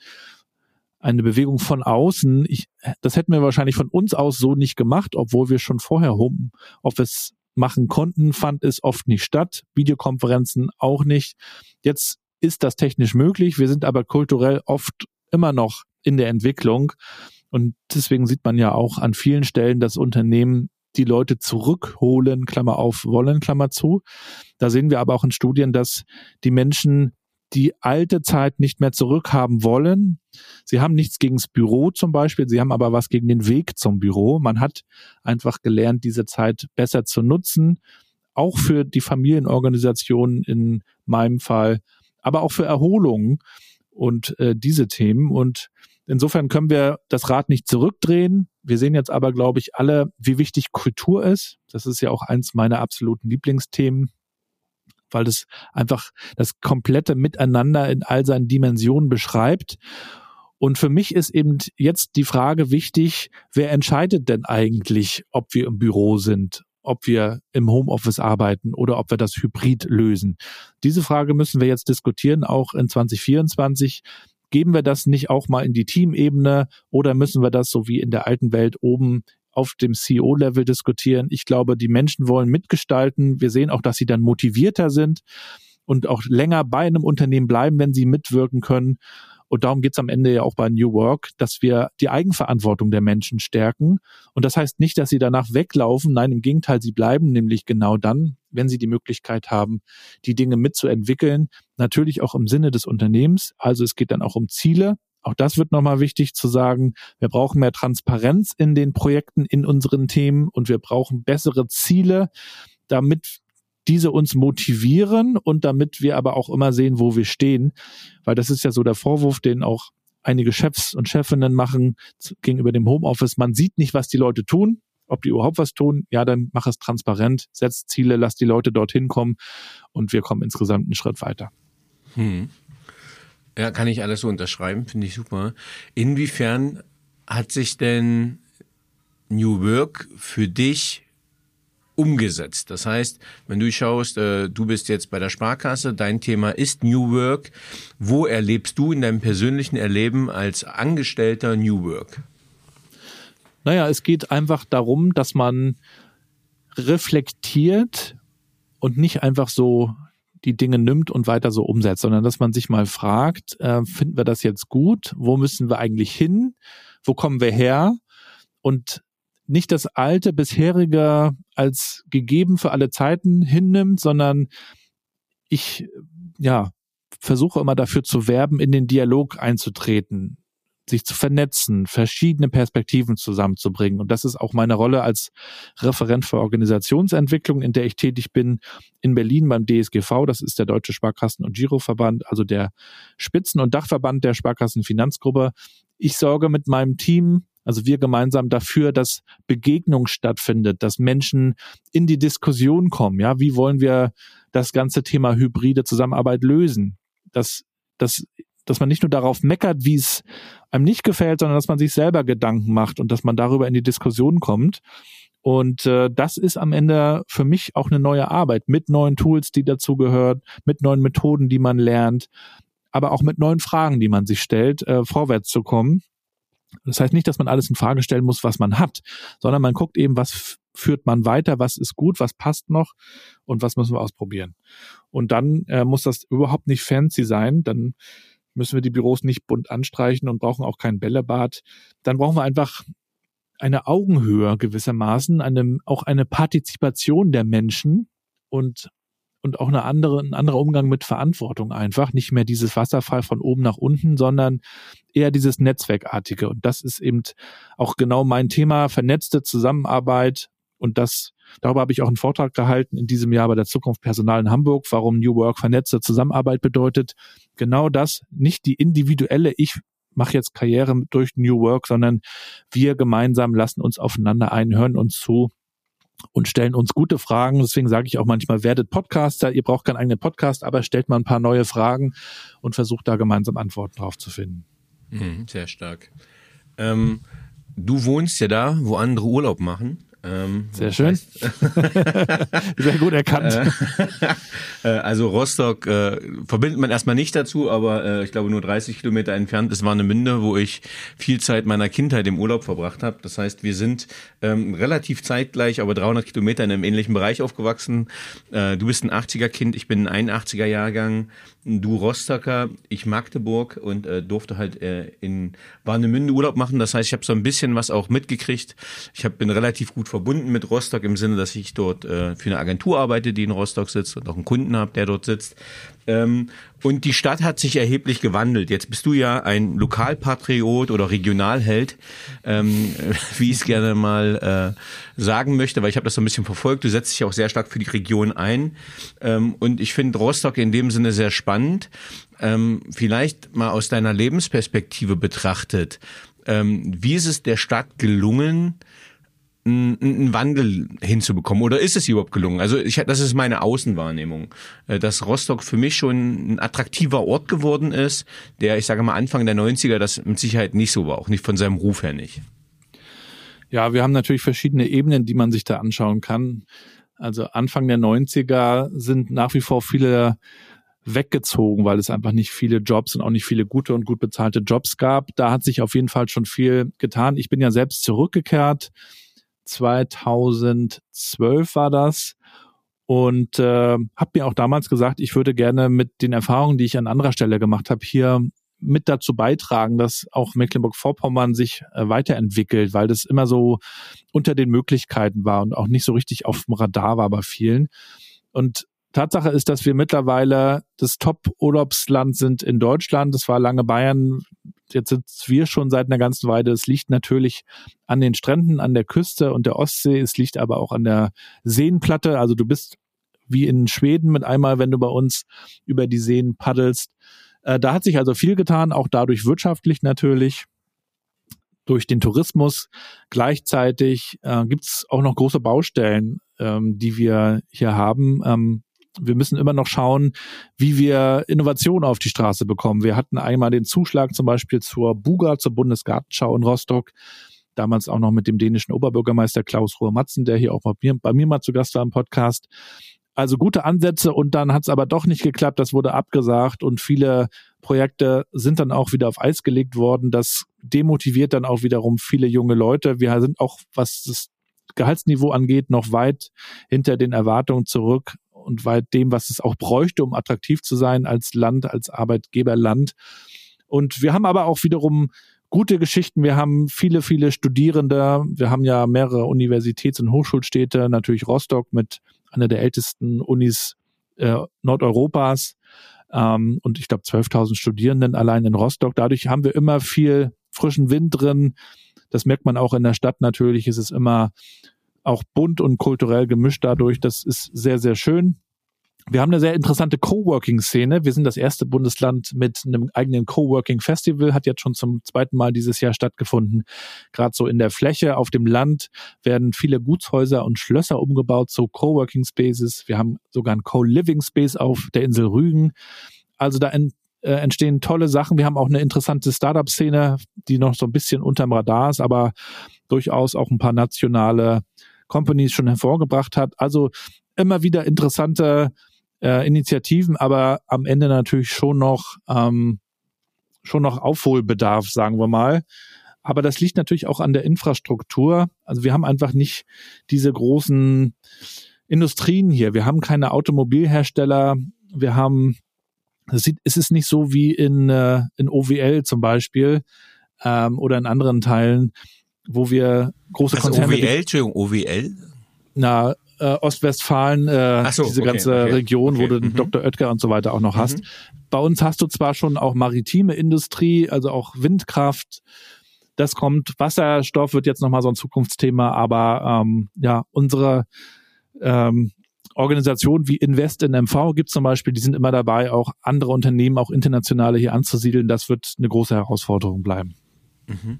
eine Bewegung von außen. Ich, das hätten wir wahrscheinlich von uns aus so nicht gemacht, obwohl wir schon vorher Homeoffice machen konnten, fand es oft nicht statt. Videokonferenzen auch nicht. Jetzt ist das technisch möglich. Wir sind aber kulturell oft immer noch in der Entwicklung. Und deswegen sieht man ja auch an vielen Stellen, dass Unternehmen die Leute zurückholen, Klammer auf, wollen, Klammer zu. Da sehen wir aber auch in Studien, dass die Menschen die alte Zeit nicht mehr zurückhaben wollen. Sie haben nichts gegens Büro zum Beispiel, sie haben aber was gegen den Weg zum Büro. Man hat einfach gelernt, diese Zeit besser zu nutzen, auch für die Familienorganisationen in meinem Fall, aber auch für Erholung und äh, diese Themen. Und Insofern können wir das Rad nicht zurückdrehen. Wir sehen jetzt aber, glaube ich, alle, wie wichtig Kultur ist. Das ist ja auch eins meiner absoluten Lieblingsthemen, weil das einfach das komplette Miteinander in all seinen Dimensionen beschreibt. Und für mich ist eben jetzt die Frage wichtig, wer entscheidet denn eigentlich, ob wir im Büro sind, ob wir im Homeoffice arbeiten oder ob wir das Hybrid lösen. Diese Frage müssen wir jetzt diskutieren, auch in 2024. Geben wir das nicht auch mal in die Teamebene oder müssen wir das so wie in der alten Welt oben auf dem CEO-Level diskutieren? Ich glaube, die Menschen wollen mitgestalten. Wir sehen auch, dass sie dann motivierter sind und auch länger bei einem Unternehmen bleiben, wenn sie mitwirken können. Und darum geht es am Ende ja auch bei New Work, dass wir die Eigenverantwortung der Menschen stärken. Und das heißt nicht, dass sie danach weglaufen. Nein, im Gegenteil, sie bleiben nämlich genau dann, wenn sie die Möglichkeit haben, die Dinge mitzuentwickeln. Natürlich auch im Sinne des Unternehmens. Also es geht dann auch um Ziele. Auch das wird nochmal wichtig zu sagen. Wir brauchen mehr Transparenz in den Projekten, in unseren Themen und wir brauchen bessere Ziele, damit diese uns motivieren und damit wir aber auch immer sehen, wo wir stehen. Weil das ist ja so der Vorwurf, den auch einige Chefs und Chefinnen machen gegenüber dem Homeoffice. Man sieht nicht, was die Leute tun. Ob die überhaupt was tun, ja, dann mach es transparent, setz Ziele, lass die Leute dorthin kommen und wir kommen insgesamt einen Schritt weiter. Hm. Ja, kann ich alles so unterschreiben, finde ich super. Inwiefern hat sich denn New Work für dich umgesetzt. Das heißt, wenn du schaust, äh, du bist jetzt bei der Sparkasse, dein Thema ist New Work. Wo erlebst du in deinem persönlichen Erleben als Angestellter New Work? Naja, es geht einfach darum, dass man reflektiert und nicht einfach so die Dinge nimmt und weiter so umsetzt, sondern dass man sich mal fragt, äh, finden wir das jetzt gut? Wo müssen wir eigentlich hin? Wo kommen wir her? Und nicht das alte bisherige als gegeben für alle Zeiten hinnimmt, sondern ich ja versuche immer dafür zu werben, in den Dialog einzutreten, sich zu vernetzen, verschiedene Perspektiven zusammenzubringen. Und das ist auch meine Rolle als Referent für Organisationsentwicklung, in der ich tätig bin in Berlin beim DSGV. Das ist der Deutsche Sparkassen- und Giroverband, also der Spitzen- und Dachverband der Sparkassenfinanzgruppe. Ich sorge mit meinem Team also wir gemeinsam dafür, dass Begegnung stattfindet, dass Menschen in die Diskussion kommen. Ja, wie wollen wir das ganze Thema hybride Zusammenarbeit lösen? Dass, dass, dass man nicht nur darauf meckert, wie es einem nicht gefällt, sondern dass man sich selber Gedanken macht und dass man darüber in die Diskussion kommt. Und äh, das ist am Ende für mich auch eine neue Arbeit mit neuen Tools, die dazu gehört, mit neuen Methoden, die man lernt, aber auch mit neuen Fragen, die man sich stellt, äh, vorwärts zu kommen. Das heißt nicht, dass man alles in Frage stellen muss, was man hat, sondern man guckt eben, was führt man weiter, was ist gut, was passt noch und was müssen wir ausprobieren. Und dann äh, muss das überhaupt nicht fancy sein, dann müssen wir die Büros nicht bunt anstreichen und brauchen auch kein Bällebad. Dann brauchen wir einfach eine Augenhöhe gewissermaßen, eine, auch eine Partizipation der Menschen und und auch eine andere, ein anderer Umgang mit Verantwortung einfach. Nicht mehr dieses Wasserfall von oben nach unten, sondern eher dieses Netzwerkartige. Und das ist eben auch genau mein Thema, vernetzte Zusammenarbeit. Und das, darüber habe ich auch einen Vortrag gehalten in diesem Jahr bei der Zukunft Personal in Hamburg, warum New Work vernetzte Zusammenarbeit bedeutet. Genau das, nicht die individuelle, ich mache jetzt Karriere durch New Work, sondern wir gemeinsam lassen uns aufeinander ein, hören uns zu und stellen uns gute Fragen. Deswegen sage ich auch manchmal, werdet Podcaster. Ihr braucht keinen eigenen Podcast, aber stellt mal ein paar neue Fragen und versucht da gemeinsam Antworten drauf zu finden. Mhm, sehr stark. Ähm, du wohnst ja da, wo andere Urlaub machen. Ähm, Sehr schön. Sehr gut erkannt. Äh, also Rostock äh, verbindet man erstmal nicht dazu, aber äh, ich glaube nur 30 Kilometer entfernt ist Warnemünde, wo ich viel Zeit meiner Kindheit im Urlaub verbracht habe. Das heißt, wir sind ähm, relativ zeitgleich, aber 300 Kilometer in einem ähnlichen Bereich aufgewachsen. Äh, du bist ein 80er-Kind, ich bin ein 81er-Jahrgang du Rostocker, ich Magdeburg und äh, durfte halt äh, in Warnemünde Urlaub machen. Das heißt, ich habe so ein bisschen was auch mitgekriegt. Ich hab, bin relativ gut verbunden mit Rostock im Sinne, dass ich dort äh, für eine Agentur arbeite, die in Rostock sitzt und auch einen Kunden habe, der dort sitzt. Ähm, und die Stadt hat sich erheblich gewandelt. Jetzt bist du ja ein Lokalpatriot oder Regionalheld, ähm, wie ich es gerne mal äh, sagen möchte, weil ich habe das so ein bisschen verfolgt. Du setzt dich auch sehr stark für die Region ein. Ähm, und ich finde Rostock in dem Sinne sehr spannend. Ähm, vielleicht mal aus deiner Lebensperspektive betrachtet. Ähm, wie ist es der Stadt gelungen, einen Wandel hinzubekommen? Oder ist es überhaupt gelungen? Also ich, das ist meine Außenwahrnehmung, äh, dass Rostock für mich schon ein attraktiver Ort geworden ist, der, ich sage mal, Anfang der 90er das mit Sicherheit nicht so war, auch nicht von seinem Ruf her nicht. Ja, wir haben natürlich verschiedene Ebenen, die man sich da anschauen kann. Also Anfang der 90er sind nach wie vor viele weggezogen, weil es einfach nicht viele Jobs und auch nicht viele gute und gut bezahlte Jobs gab. Da hat sich auf jeden Fall schon viel getan. Ich bin ja selbst zurückgekehrt 2012 war das und äh, habe mir auch damals gesagt, ich würde gerne mit den Erfahrungen, die ich an anderer Stelle gemacht habe, hier mit dazu beitragen, dass auch Mecklenburg-Vorpommern sich äh, weiterentwickelt, weil das immer so unter den Möglichkeiten war und auch nicht so richtig auf dem Radar war bei vielen. Und Tatsache ist, dass wir mittlerweile das Top-Urlaubsland sind in Deutschland. Das war lange Bayern. Jetzt sind wir schon seit einer ganzen Weile. Es liegt natürlich an den Stränden, an der Küste und der Ostsee. Es liegt aber auch an der Seenplatte. Also du bist wie in Schweden mit einmal, wenn du bei uns über die Seen paddelst. Äh, da hat sich also viel getan, auch dadurch wirtschaftlich natürlich durch den Tourismus. Gleichzeitig äh, gibt es auch noch große Baustellen, ähm, die wir hier haben. Ähm, wir müssen immer noch schauen, wie wir Innovation auf die Straße bekommen. Wir hatten einmal den Zuschlag zum Beispiel zur Buga, zur Bundesgartenschau in Rostock. Damals auch noch mit dem dänischen Oberbürgermeister Klaus Ruhr-Matzen, der hier auch bei mir, bei mir mal zu Gast war im Podcast. Also gute Ansätze und dann hat es aber doch nicht geklappt. Das wurde abgesagt und viele Projekte sind dann auch wieder auf Eis gelegt worden. Das demotiviert dann auch wiederum viele junge Leute. Wir sind auch, was das Gehaltsniveau angeht, noch weit hinter den Erwartungen zurück und weit dem, was es auch bräuchte, um attraktiv zu sein als Land, als Arbeitgeberland. Und wir haben aber auch wiederum gute Geschichten. Wir haben viele, viele Studierende. Wir haben ja mehrere Universitäts- und Hochschulstädte, natürlich Rostock mit einer der ältesten Unis äh, Nordeuropas ähm, und ich glaube 12.000 Studierenden allein in Rostock. Dadurch haben wir immer viel frischen Wind drin. Das merkt man auch in der Stadt natürlich. Es ist immer auch bunt und kulturell gemischt dadurch. Das ist sehr, sehr schön. Wir haben eine sehr interessante Coworking-Szene. Wir sind das erste Bundesland mit einem eigenen Coworking-Festival, hat jetzt schon zum zweiten Mal dieses Jahr stattgefunden. Gerade so in der Fläche auf dem Land werden viele Gutshäuser und Schlösser umgebaut zu Coworking-Spaces. Wir haben sogar ein Co-Living-Space auf der Insel Rügen. Also da ent, äh, entstehen tolle Sachen. Wir haben auch eine interessante Startup-Szene, die noch so ein bisschen unterm Radar ist, aber durchaus auch ein paar nationale Companies schon hervorgebracht hat. Also immer wieder interessante äh, Initiativen, aber am Ende natürlich schon noch ähm, schon noch Aufholbedarf, sagen wir mal. Aber das liegt natürlich auch an der Infrastruktur. Also wir haben einfach nicht diese großen Industrien hier. Wir haben keine Automobilhersteller. Wir haben, es ist nicht so wie in, äh, in OWL zum Beispiel ähm, oder in anderen Teilen, wo wir große also Konzerne. OWL, Entschuldigung, OWL? Na, äh, Ostwestfalen, äh, so, diese okay, ganze okay, Region, okay, wo du mhm. Dr. Oetker und so weiter auch noch hast. Mhm. Bei uns hast du zwar schon auch maritime Industrie, also auch Windkraft. Das kommt. Wasserstoff wird jetzt nochmal so ein Zukunftsthema, aber ähm, ja, unsere ähm, Organisationen wie Invest in MV gibt zum Beispiel, die sind immer dabei, auch andere Unternehmen, auch internationale hier anzusiedeln. Das wird eine große Herausforderung bleiben. Mhm.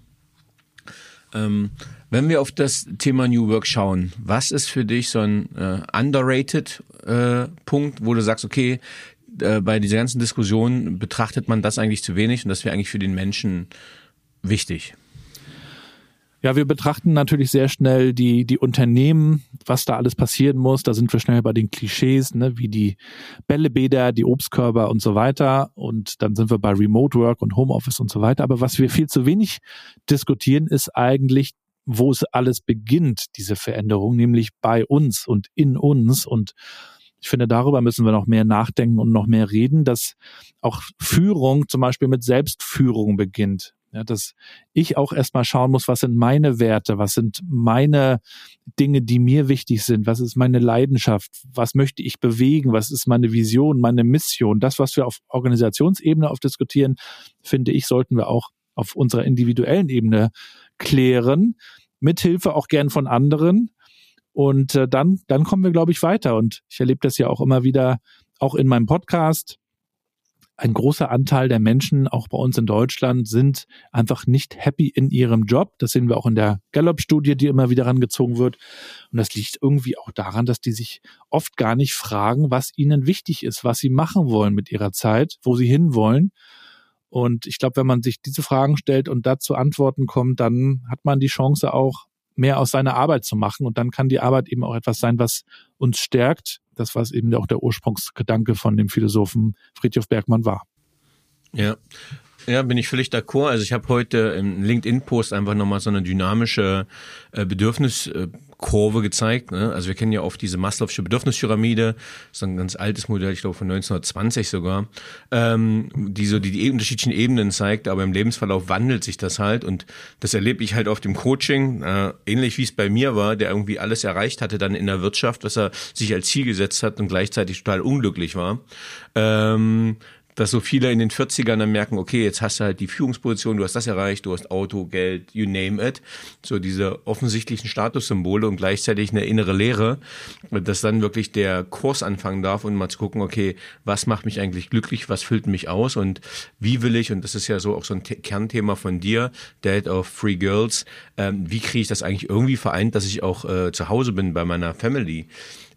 Ähm, wenn wir auf das Thema New Work schauen, was ist für dich so ein äh, underrated äh, Punkt, wo du sagst, okay, äh, bei dieser ganzen Diskussion betrachtet man das eigentlich zu wenig und das wäre eigentlich für den Menschen wichtig? Ja, wir betrachten natürlich sehr schnell die, die Unternehmen, was da alles passieren muss. Da sind wir schnell bei den Klischees, ne, wie die Bällebäder, die Obstkörper und so weiter. Und dann sind wir bei Remote Work und Homeoffice und so weiter. Aber was wir viel zu wenig diskutieren, ist eigentlich, wo es alles beginnt, diese Veränderung, nämlich bei uns und in uns. Und ich finde, darüber müssen wir noch mehr nachdenken und noch mehr reden, dass auch Führung zum Beispiel mit Selbstführung beginnt. Ja, dass ich auch erstmal schauen muss, was sind meine Werte, was sind meine Dinge, die mir wichtig sind, was ist meine Leidenschaft, was möchte ich bewegen, was ist meine Vision, meine Mission. Das, was wir auf Organisationsebene oft diskutieren, finde ich, sollten wir auch auf unserer individuellen Ebene klären, mithilfe auch gern von anderen. Und äh, dann, dann kommen wir, glaube ich, weiter. Und ich erlebe das ja auch immer wieder, auch in meinem Podcast ein großer Anteil der Menschen, auch bei uns in Deutschland, sind einfach nicht happy in ihrem Job. Das sehen wir auch in der Gallup-Studie, die immer wieder rangezogen wird. Und das liegt irgendwie auch daran, dass die sich oft gar nicht fragen, was ihnen wichtig ist, was sie machen wollen mit ihrer Zeit, wo sie hinwollen. Und ich glaube, wenn man sich diese Fragen stellt und dazu Antworten kommt, dann hat man die Chance auch mehr aus seiner Arbeit zu machen. Und dann kann die Arbeit eben auch etwas sein, was uns stärkt. Das, was eben auch der Ursprungsgedanke von dem Philosophen Friedhof Bergmann war. Ja. Ja, bin ich völlig d'accord. Also ich habe heute im LinkedIn-Post einfach nochmal so eine dynamische äh, Bedürfniskurve gezeigt. Ne? Also wir kennen ja oft diese Maslow'sche Bedürfnispyramide, so ein ganz altes Modell, ich glaube von 1920 sogar, ähm, die so die, die unterschiedlichen Ebenen zeigt, aber im Lebensverlauf wandelt sich das halt und das erlebe ich halt auf dem Coaching, äh, ähnlich wie es bei mir war, der irgendwie alles erreicht hatte dann in der Wirtschaft, was er sich als Ziel gesetzt hat und gleichzeitig total unglücklich war. Ähm, dass so viele in den 40ern dann merken, okay, jetzt hast du halt die Führungsposition, du hast das erreicht, du hast Auto, Geld, you name it. So diese offensichtlichen Statussymbole und gleichzeitig eine innere Lehre, dass dann wirklich der Kurs anfangen darf und mal zu gucken, okay, was macht mich eigentlich glücklich, was füllt mich aus und wie will ich, und das ist ja so auch so ein Kernthema von dir, Dad of Three Girls, ähm, wie kriege ich das eigentlich irgendwie vereint, dass ich auch äh, zu Hause bin bei meiner Family?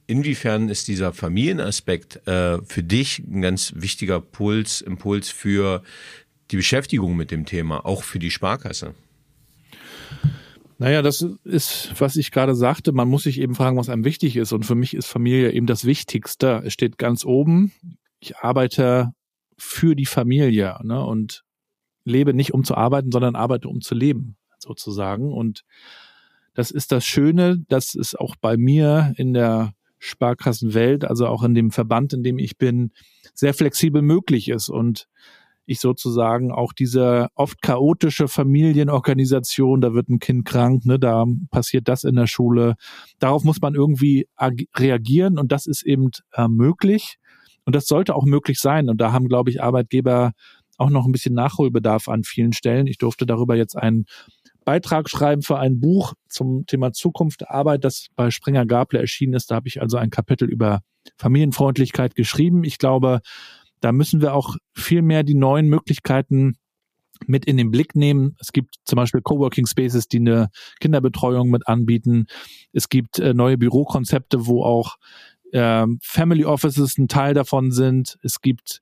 Inwiefern ist dieser Familienaspekt äh, für dich ein ganz wichtiger Puls, Impuls für die Beschäftigung mit dem Thema, auch für die Sparkasse? Naja, das ist, was ich gerade sagte. Man muss sich eben fragen, was einem wichtig ist. Und für mich ist Familie eben das Wichtigste. Es steht ganz oben. Ich arbeite für die Familie ne, und lebe nicht um zu arbeiten, sondern arbeite um zu leben, sozusagen. Und das ist das Schöne, dass es auch bei mir in der Sparkassenwelt, also auch in dem Verband, in dem ich bin, sehr flexibel möglich ist und ich sozusagen auch diese oft chaotische Familienorganisation, da wird ein Kind krank, ne, da passiert das in der Schule. Darauf muss man irgendwie reagieren und das ist eben äh, möglich und das sollte auch möglich sein und da haben, glaube ich, Arbeitgeber auch noch ein bisschen Nachholbedarf an vielen Stellen. Ich durfte darüber jetzt einen Beitrag schreiben für ein Buch zum Thema Zukunft der Arbeit, das bei Springer Gable erschienen ist. Da habe ich also ein Kapitel über Familienfreundlichkeit geschrieben. Ich glaube, da müssen wir auch viel mehr die neuen Möglichkeiten mit in den Blick nehmen. Es gibt zum Beispiel Coworking Spaces, die eine Kinderbetreuung mit anbieten. Es gibt äh, neue Bürokonzepte, wo auch äh, Family Offices ein Teil davon sind. Es gibt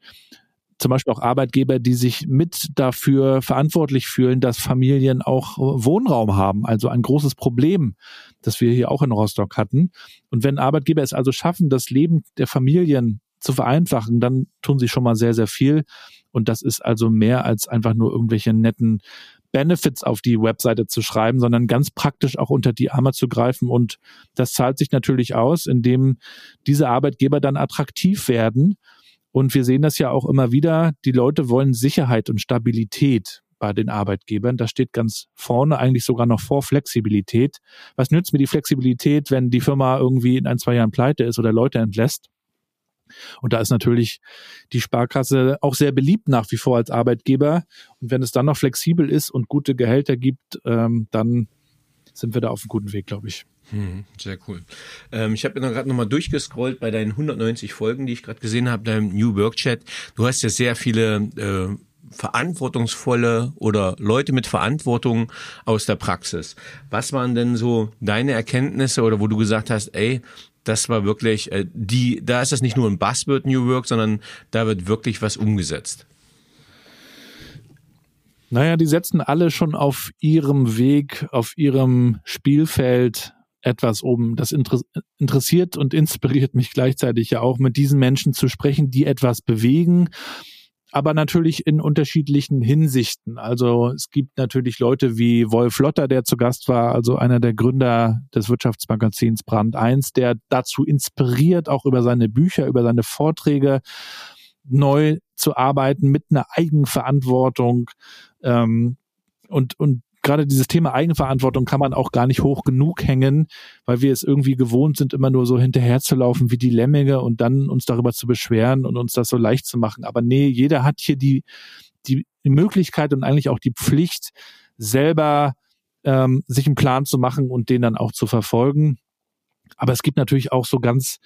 zum Beispiel auch Arbeitgeber, die sich mit dafür verantwortlich fühlen, dass Familien auch Wohnraum haben. Also ein großes Problem, das wir hier auch in Rostock hatten. Und wenn Arbeitgeber es also schaffen, das Leben der Familien zu vereinfachen, dann tun sie schon mal sehr, sehr viel. Und das ist also mehr als einfach nur irgendwelche netten Benefits auf die Webseite zu schreiben, sondern ganz praktisch auch unter die Arme zu greifen. Und das zahlt sich natürlich aus, indem diese Arbeitgeber dann attraktiv werden und wir sehen das ja auch immer wieder, die Leute wollen Sicherheit und Stabilität bei den Arbeitgebern. Das steht ganz vorne, eigentlich sogar noch vor Flexibilität. Was nützt mir die Flexibilität, wenn die Firma irgendwie in ein, zwei Jahren pleite ist oder Leute entlässt? Und da ist natürlich die Sparkasse auch sehr beliebt nach wie vor als Arbeitgeber. Und wenn es dann noch flexibel ist und gute Gehälter gibt, ähm, dann sind wir da auf einem guten Weg, glaube ich. Hm, sehr cool. Ähm, ich habe gerade nochmal durchgescrollt bei deinen 190 Folgen, die ich gerade gesehen habe, deinem New Work Chat. Du hast ja sehr viele äh, verantwortungsvolle oder Leute mit Verantwortung aus der Praxis. Was waren denn so deine Erkenntnisse oder wo du gesagt hast, ey, das war wirklich äh, die, da ist das nicht nur ein Buzzword New Work, sondern da wird wirklich was umgesetzt. Naja, die setzen alle schon auf ihrem Weg, auf ihrem Spielfeld etwas um. Das interessiert und inspiriert mich gleichzeitig ja auch, mit diesen Menschen zu sprechen, die etwas bewegen, aber natürlich in unterschiedlichen Hinsichten. Also es gibt natürlich Leute wie Wolf Lotter, der zu Gast war, also einer der Gründer des Wirtschaftsmagazins Brand 1, der dazu inspiriert, auch über seine Bücher, über seine Vorträge neu zu arbeiten mit einer Eigenverantwortung ähm, und, und gerade dieses Thema Eigenverantwortung kann man auch gar nicht hoch genug hängen, weil wir es irgendwie gewohnt sind, immer nur so hinterherzulaufen wie die Lemminge und dann uns darüber zu beschweren und uns das so leicht zu machen. Aber nee, jeder hat hier die, die Möglichkeit und eigentlich auch die Pflicht, selber ähm, sich einen Plan zu machen und den dann auch zu verfolgen. Aber es gibt natürlich auch so ganz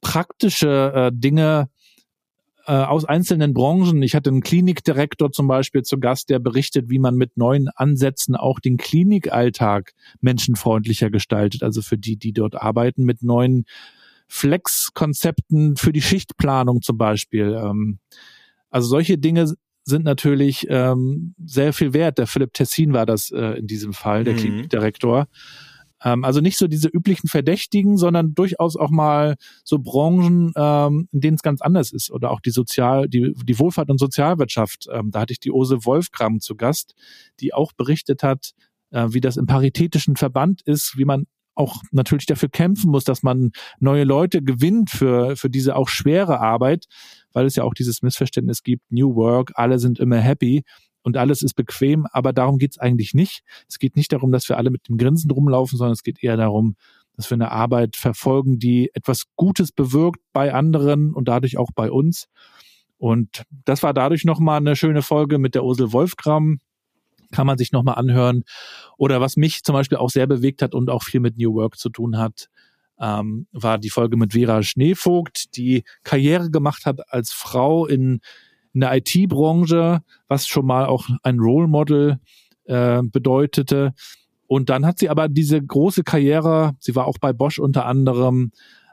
praktische äh, Dinge, äh, aus einzelnen Branchen. Ich hatte einen Klinikdirektor zum Beispiel zu Gast, der berichtet, wie man mit neuen Ansätzen auch den Klinikalltag menschenfreundlicher gestaltet. Also für die, die dort arbeiten, mit neuen Flex-Konzepten für die Schichtplanung zum Beispiel. Ähm, also solche Dinge sind natürlich ähm, sehr viel wert. Der Philipp Tessin war das äh, in diesem Fall, der mhm. Klinikdirektor. Ähm, also nicht so diese üblichen Verdächtigen, sondern durchaus auch mal so Branchen, ähm, in denen es ganz anders ist. Oder auch die Sozial, die, die Wohlfahrt und Sozialwirtschaft. Ähm, da hatte ich die Ose Wolfgram zu Gast, die auch berichtet hat, äh, wie das im paritätischen Verband ist, wie man auch natürlich dafür kämpfen muss, dass man neue Leute gewinnt für, für diese auch schwere Arbeit, weil es ja auch dieses Missverständnis gibt, New Work, alle sind immer happy und alles ist bequem, aber darum geht's eigentlich nicht. Es geht nicht darum, dass wir alle mit dem Grinsen rumlaufen, sondern es geht eher darum, dass wir eine Arbeit verfolgen, die etwas Gutes bewirkt bei anderen und dadurch auch bei uns. Und das war dadurch nochmal eine schöne Folge mit der Ursel Wolfgram. Kann man sich nochmal anhören. Oder was mich zum Beispiel auch sehr bewegt hat und auch viel mit New Work zu tun hat, ähm, war die Folge mit Vera Schneevogt, die Karriere gemacht hat als Frau in in der IT-Branche, was schon mal auch ein Role Model äh, bedeutete. Und dann hat sie aber diese große Karriere, sie war auch bei Bosch unter anderem,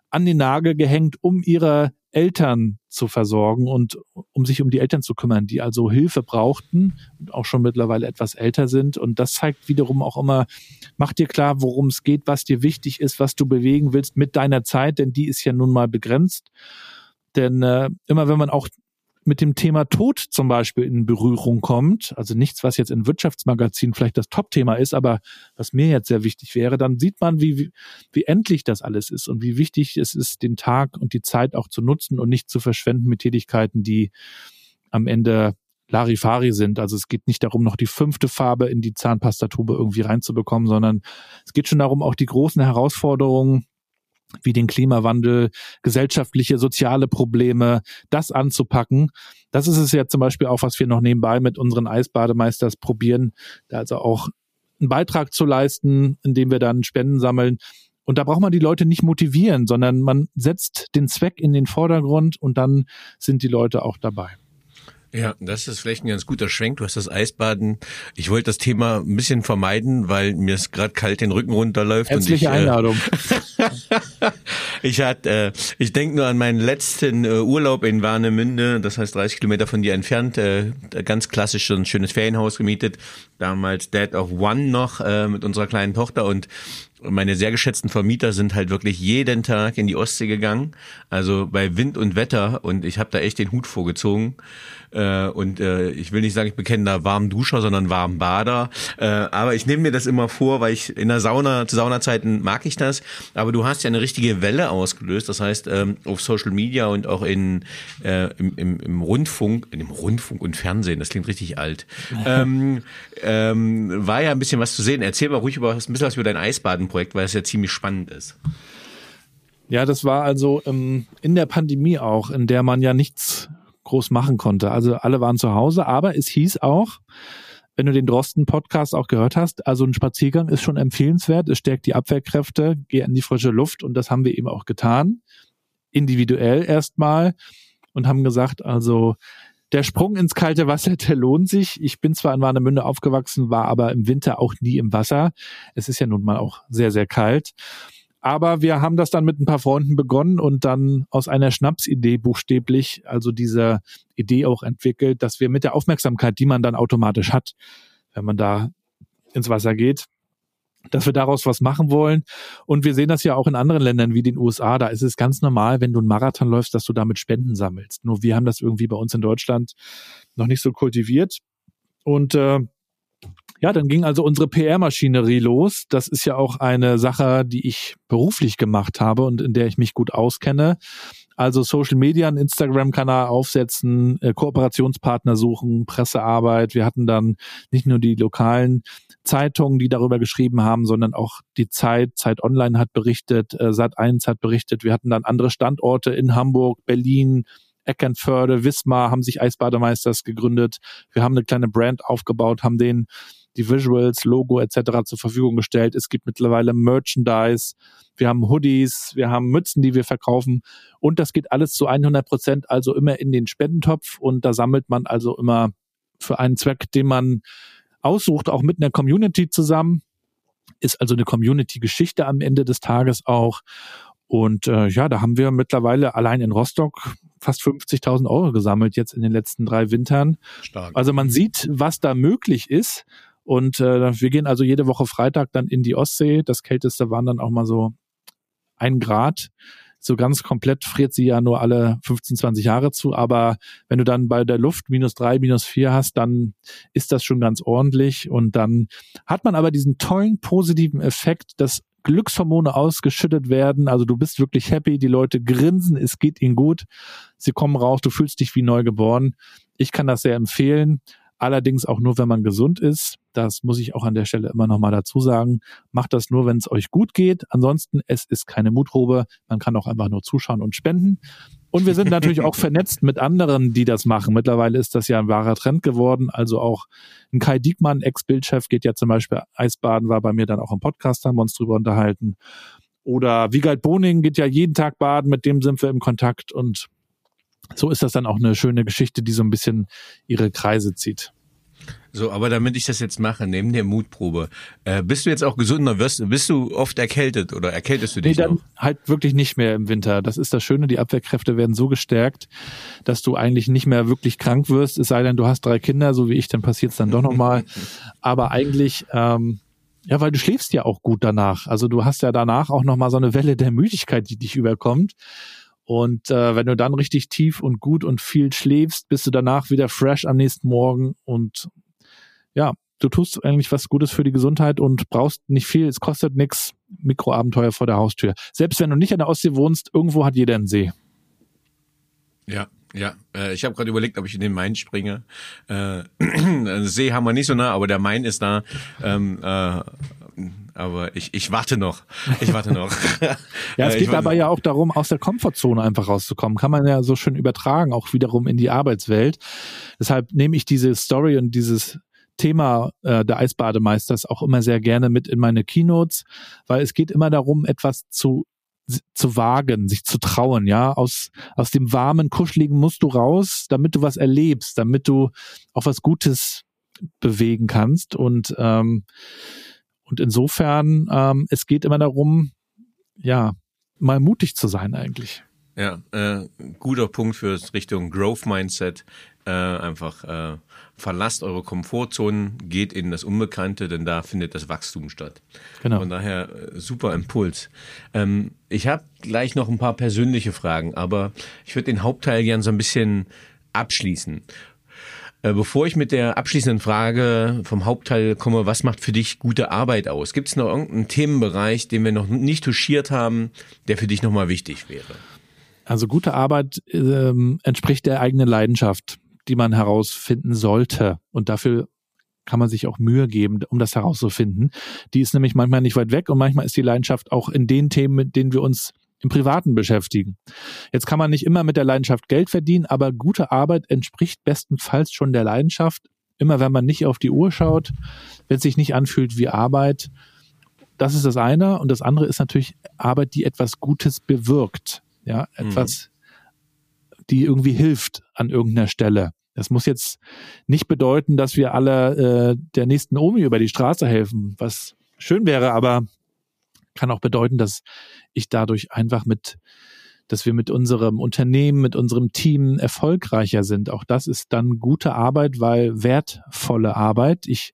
an den Nagel gehängt, um ihre Eltern zu versorgen und um sich um die Eltern zu kümmern, die also Hilfe brauchten und auch schon mittlerweile etwas älter sind. Und das zeigt wiederum auch immer, mach dir klar, worum es geht, was dir wichtig ist, was du bewegen willst mit deiner Zeit, denn die ist ja nun mal begrenzt. Denn äh, immer wenn man auch mit dem Thema Tod zum Beispiel in Berührung kommt, also nichts, was jetzt in Wirtschaftsmagazinen vielleicht das Top-Thema ist, aber was mir jetzt sehr wichtig wäre, dann sieht man, wie, wie, endlich das alles ist und wie wichtig es ist, den Tag und die Zeit auch zu nutzen und nicht zu verschwenden mit Tätigkeiten, die am Ende Larifari sind. Also es geht nicht darum, noch die fünfte Farbe in die Zahnpastatube irgendwie reinzubekommen, sondern es geht schon darum, auch die großen Herausforderungen wie den Klimawandel, gesellschaftliche, soziale Probleme, das anzupacken. Das ist es ja zum Beispiel auch, was wir noch nebenbei mit unseren Eisbademeisters probieren, da also auch einen Beitrag zu leisten, indem wir dann Spenden sammeln. Und da braucht man die Leute nicht motivieren, sondern man setzt den Zweck in den Vordergrund und dann sind die Leute auch dabei. Ja, das ist vielleicht ein ganz guter Schwenk. Du hast das Eisbaden. Ich wollte das Thema ein bisschen vermeiden, weil mir es gerade kalt den Rücken runterläuft. Herzliche und ich, äh, Einladung. Äh, ich hatte, äh, ich denke nur an meinen letzten äh, Urlaub in Warnemünde, das heißt 30 Kilometer von dir entfernt, äh, ganz klassisch so ein schönes Ferienhaus gemietet. Damals Dad of One noch äh, mit unserer kleinen Tochter und meine sehr geschätzten Vermieter sind halt wirklich jeden Tag in die Ostsee gegangen, also bei Wind und Wetter und ich habe da echt den Hut vorgezogen. Äh, und äh, ich will nicht sagen, ich bekenne da warmen Duscher, sondern warmen Bader. Äh, aber ich nehme mir das immer vor, weil ich in der Sauna, zu Saunazeiten mag ich das. Aber du hast ja eine richtige Welle ausgelöst. Das heißt, ähm, auf Social Media und auch in, äh, im, im, im Rundfunk, in dem Rundfunk und Fernsehen, das klingt richtig alt, ähm, ähm, war ja ein bisschen was zu sehen. Erzähl mal ruhig über, ein bisschen was über dein Eisbaden Projekt, weil es ja ziemlich spannend ist. Ja, das war also ähm, in der Pandemie auch, in der man ja nichts groß machen konnte. Also alle waren zu Hause, aber es hieß auch, wenn du den Drosten-Podcast auch gehört hast, also ein Spaziergang ist schon empfehlenswert, es stärkt die Abwehrkräfte, geh in die frische Luft und das haben wir eben auch getan. Individuell erstmal und haben gesagt, also der Sprung ins kalte Wasser, der lohnt sich. Ich bin zwar in Warnemünde aufgewachsen, war aber im Winter auch nie im Wasser. Es ist ja nun mal auch sehr, sehr kalt. Aber wir haben das dann mit ein paar Freunden begonnen und dann aus einer Schnapsidee buchstäblich, also diese Idee auch entwickelt, dass wir mit der Aufmerksamkeit, die man dann automatisch hat, wenn man da ins Wasser geht, dass wir daraus was machen wollen. Und wir sehen das ja auch in anderen Ländern wie den USA. Da ist es ganz normal, wenn du einen Marathon läufst, dass du damit Spenden sammelst. Nur wir haben das irgendwie bei uns in Deutschland noch nicht so kultiviert. Und äh, ja, dann ging also unsere PR-Maschinerie los. Das ist ja auch eine Sache, die ich beruflich gemacht habe und in der ich mich gut auskenne. Also Social Media, einen Instagram-Kanal aufsetzen, äh, Kooperationspartner suchen, Pressearbeit. Wir hatten dann nicht nur die lokalen Zeitungen, die darüber geschrieben haben, sondern auch die Zeit, Zeit Online hat berichtet, äh, Sat1 hat berichtet. Wir hatten dann andere Standorte in Hamburg, Berlin, Eckernförde, Wismar haben sich Eisbademeisters gegründet. Wir haben eine kleine Brand aufgebaut, haben den die Visuals, Logo etc. zur Verfügung gestellt. Es gibt mittlerweile Merchandise, wir haben Hoodies, wir haben Mützen, die wir verkaufen und das geht alles zu 100 Prozent also immer in den Spendentopf und da sammelt man also immer für einen Zweck, den man aussucht, auch mit einer Community zusammen. Ist also eine Community-Geschichte am Ende des Tages auch. Und äh, ja, da haben wir mittlerweile allein in Rostock fast 50.000 Euro gesammelt jetzt in den letzten drei Wintern. Stark. Also man sieht, was da möglich ist. Und äh, wir gehen also jede Woche Freitag dann in die Ostsee. Das kälteste waren dann auch mal so ein Grad. So ganz komplett friert sie ja nur alle 15, 20 Jahre zu. Aber wenn du dann bei der Luft minus drei, minus vier hast, dann ist das schon ganz ordentlich. Und dann hat man aber diesen tollen positiven Effekt, dass Glückshormone ausgeschüttet werden. Also du bist wirklich happy, die Leute grinsen, es geht ihnen gut. Sie kommen raus, du fühlst dich wie neu geboren. Ich kann das sehr empfehlen. Allerdings auch nur, wenn man gesund ist. Das muss ich auch an der Stelle immer nochmal dazu sagen. Macht das nur, wenn es euch gut geht. Ansonsten, es ist keine Mutprobe. Man kann auch einfach nur zuschauen und spenden. Und wir sind natürlich auch vernetzt mit anderen, die das machen. Mittlerweile ist das ja ein wahrer Trend geworden. Also auch ein Kai Diekmann, Ex-Bildchef, geht ja zum Beispiel Eisbaden, war bei mir dann auch im Podcast, haben wir uns drüber unterhalten. Oder Wiegald Boning geht ja jeden Tag baden, mit dem sind wir im Kontakt und so ist das dann auch eine schöne Geschichte, die so ein bisschen ihre Kreise zieht. So, aber damit ich das jetzt mache, neben der Mutprobe, äh, bist du jetzt auch gesunder? Wirst, bist du oft erkältet oder erkältest du dich nee, dann noch? halt wirklich nicht mehr im Winter. Das ist das Schöne, die Abwehrkräfte werden so gestärkt, dass du eigentlich nicht mehr wirklich krank wirst, es sei denn, du hast drei Kinder, so wie ich, dann passiert es dann doch nochmal. aber eigentlich, ähm, ja, weil du schläfst ja auch gut danach. Also du hast ja danach auch nochmal so eine Welle der Müdigkeit, die dich überkommt. Und äh, wenn du dann richtig tief und gut und viel schläfst, bist du danach wieder fresh am nächsten Morgen und ja, du tust eigentlich was Gutes für die Gesundheit und brauchst nicht viel, es kostet nichts. Mikroabenteuer vor der Haustür. Selbst wenn du nicht an der Ostsee wohnst, irgendwo hat jeder einen See. Ja, ja, äh, ich habe gerade überlegt, ob ich in den Main springe. Äh, See haben wir nicht so nah, aber der Main ist da. Ähm, äh, aber ich, ich warte noch. Ich warte noch. ja, es äh, geht dabei ja auch darum, aus der Komfortzone einfach rauszukommen. Kann man ja so schön übertragen, auch wiederum in die Arbeitswelt. Deshalb nehme ich diese Story und dieses Thema äh, der Eisbademeisters auch immer sehr gerne mit in meine Keynotes, weil es geht immer darum, etwas zu zu wagen, sich zu trauen, ja, aus aus dem warmen, kuscheligen musst du raus, damit du was erlebst, damit du auch was Gutes bewegen kannst und ähm, und insofern, ähm, es geht immer darum, ja, mal mutig zu sein eigentlich. Ja, äh, guter Punkt für Richtung Growth Mindset. Äh, einfach äh, verlasst eure Komfortzonen, geht in das Unbekannte, denn da findet das Wachstum statt. Genau. Von daher äh, super Impuls. Ähm, ich habe gleich noch ein paar persönliche Fragen, aber ich würde den Hauptteil gern so ein bisschen abschließen. Äh, bevor ich mit der abschließenden Frage vom Hauptteil komme, was macht für dich gute Arbeit aus? Gibt es noch irgendeinen Themenbereich, den wir noch nicht touchiert haben, der für dich nochmal wichtig wäre? Also gute Arbeit ähm, entspricht der eigenen Leidenschaft, die man herausfinden sollte. Und dafür kann man sich auch Mühe geben, um das herauszufinden. Die ist nämlich manchmal nicht weit weg und manchmal ist die Leidenschaft auch in den Themen, mit denen wir uns im Privaten beschäftigen. Jetzt kann man nicht immer mit der Leidenschaft Geld verdienen, aber gute Arbeit entspricht bestenfalls schon der Leidenschaft. Immer wenn man nicht auf die Uhr schaut, wenn es sich nicht anfühlt wie Arbeit. Das ist das eine. Und das andere ist natürlich Arbeit, die etwas Gutes bewirkt. Ja, etwas, mhm. die irgendwie hilft an irgendeiner Stelle. Das muss jetzt nicht bedeuten, dass wir alle äh, der nächsten Omi über die Straße helfen, was schön wäre, aber kann auch bedeuten, dass ich dadurch einfach mit, dass wir mit unserem Unternehmen, mit unserem Team erfolgreicher sind. Auch das ist dann gute Arbeit, weil wertvolle Arbeit. Ich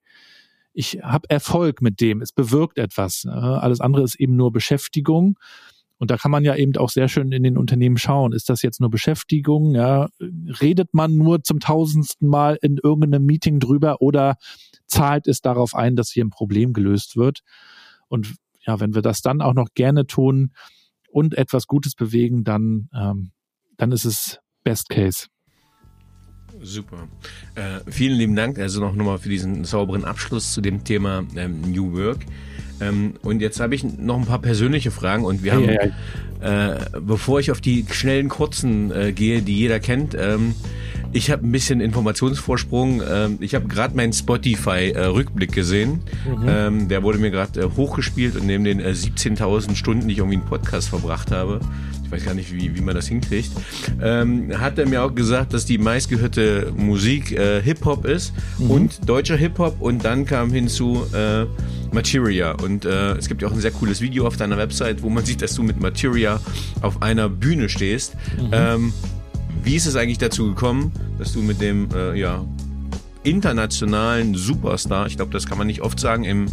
ich habe Erfolg mit dem, es bewirkt etwas. Alles andere ist eben nur Beschäftigung. Und da kann man ja eben auch sehr schön in den Unternehmen schauen. Ist das jetzt nur Beschäftigung? Ja, redet man nur zum tausendsten Mal in irgendeinem Meeting drüber oder zahlt es darauf ein, dass hier ein Problem gelöst wird? Und ja, wenn wir das dann auch noch gerne tun und etwas Gutes bewegen, dann, ähm, dann ist es Best Case. Super. Äh, vielen lieben Dank also noch nochmal für diesen sauberen Abschluss zu dem Thema ähm, New Work. Ähm, und jetzt habe ich noch ein paar persönliche Fragen und wir haben, hey, hey. Äh, bevor ich auf die schnellen, kurzen äh, gehe, die jeder kennt, ähm, ich habe ein bisschen Informationsvorsprung. Ähm, ich habe gerade meinen Spotify-Rückblick gesehen. Mhm. Ähm, der wurde mir gerade äh, hochgespielt und neben den äh, 17.000 Stunden, die ich irgendwie einen Podcast verbracht habe, ich weiß gar nicht, wie, wie man das hinkriegt, ähm, hat er mir auch gesagt, dass die meistgehörte Musik äh, Hip-Hop ist mhm. und deutscher Hip-Hop und dann kam hinzu äh, Materia und äh, es gibt ja auch ein sehr cooles Video auf deiner Website, wo man sieht, dass du mit Materia auf einer Bühne stehst. Mhm. Ähm, wie ist es eigentlich dazu gekommen, dass du mit dem äh, ja, internationalen Superstar, ich glaube, das kann man nicht oft sagen im,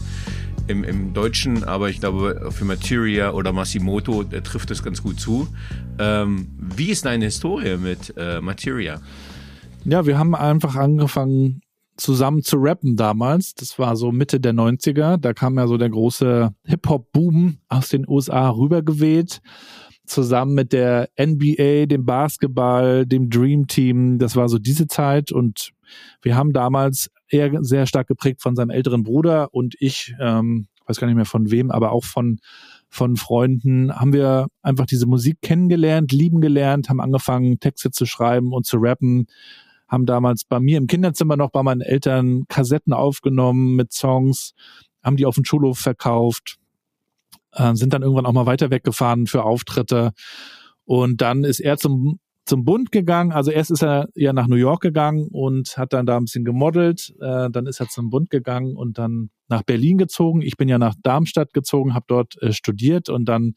im, im Deutschen, aber ich glaube, für Materia oder Masimoto der trifft es ganz gut zu. Ähm, wie ist deine Historie mit äh, Materia? Ja, wir haben einfach angefangen zusammen zu rappen damals. Das war so Mitte der 90er. Da kam ja so der große Hip-Hop-Boom aus den USA rübergeweht zusammen mit der NBA, dem Basketball, dem Dream Team. Das war so diese Zeit und wir haben damals eher sehr stark geprägt von seinem älteren Bruder und ich, ähm, weiß gar nicht mehr von wem, aber auch von von Freunden haben wir einfach diese Musik kennengelernt, lieben gelernt, haben angefangen Texte zu schreiben und zu rappen, haben damals bei mir im Kinderzimmer noch bei meinen Eltern Kassetten aufgenommen mit Songs, haben die auf dem Schulhof verkauft äh, sind dann irgendwann auch mal weiter weggefahren für Auftritte. Und dann ist er zum zum Bund gegangen. Also erst ist er ja nach New York gegangen und hat dann da ein bisschen gemodelt. Äh, dann ist er zum Bund gegangen und dann nach Berlin gezogen. Ich bin ja nach Darmstadt gezogen, habe dort äh, studiert und dann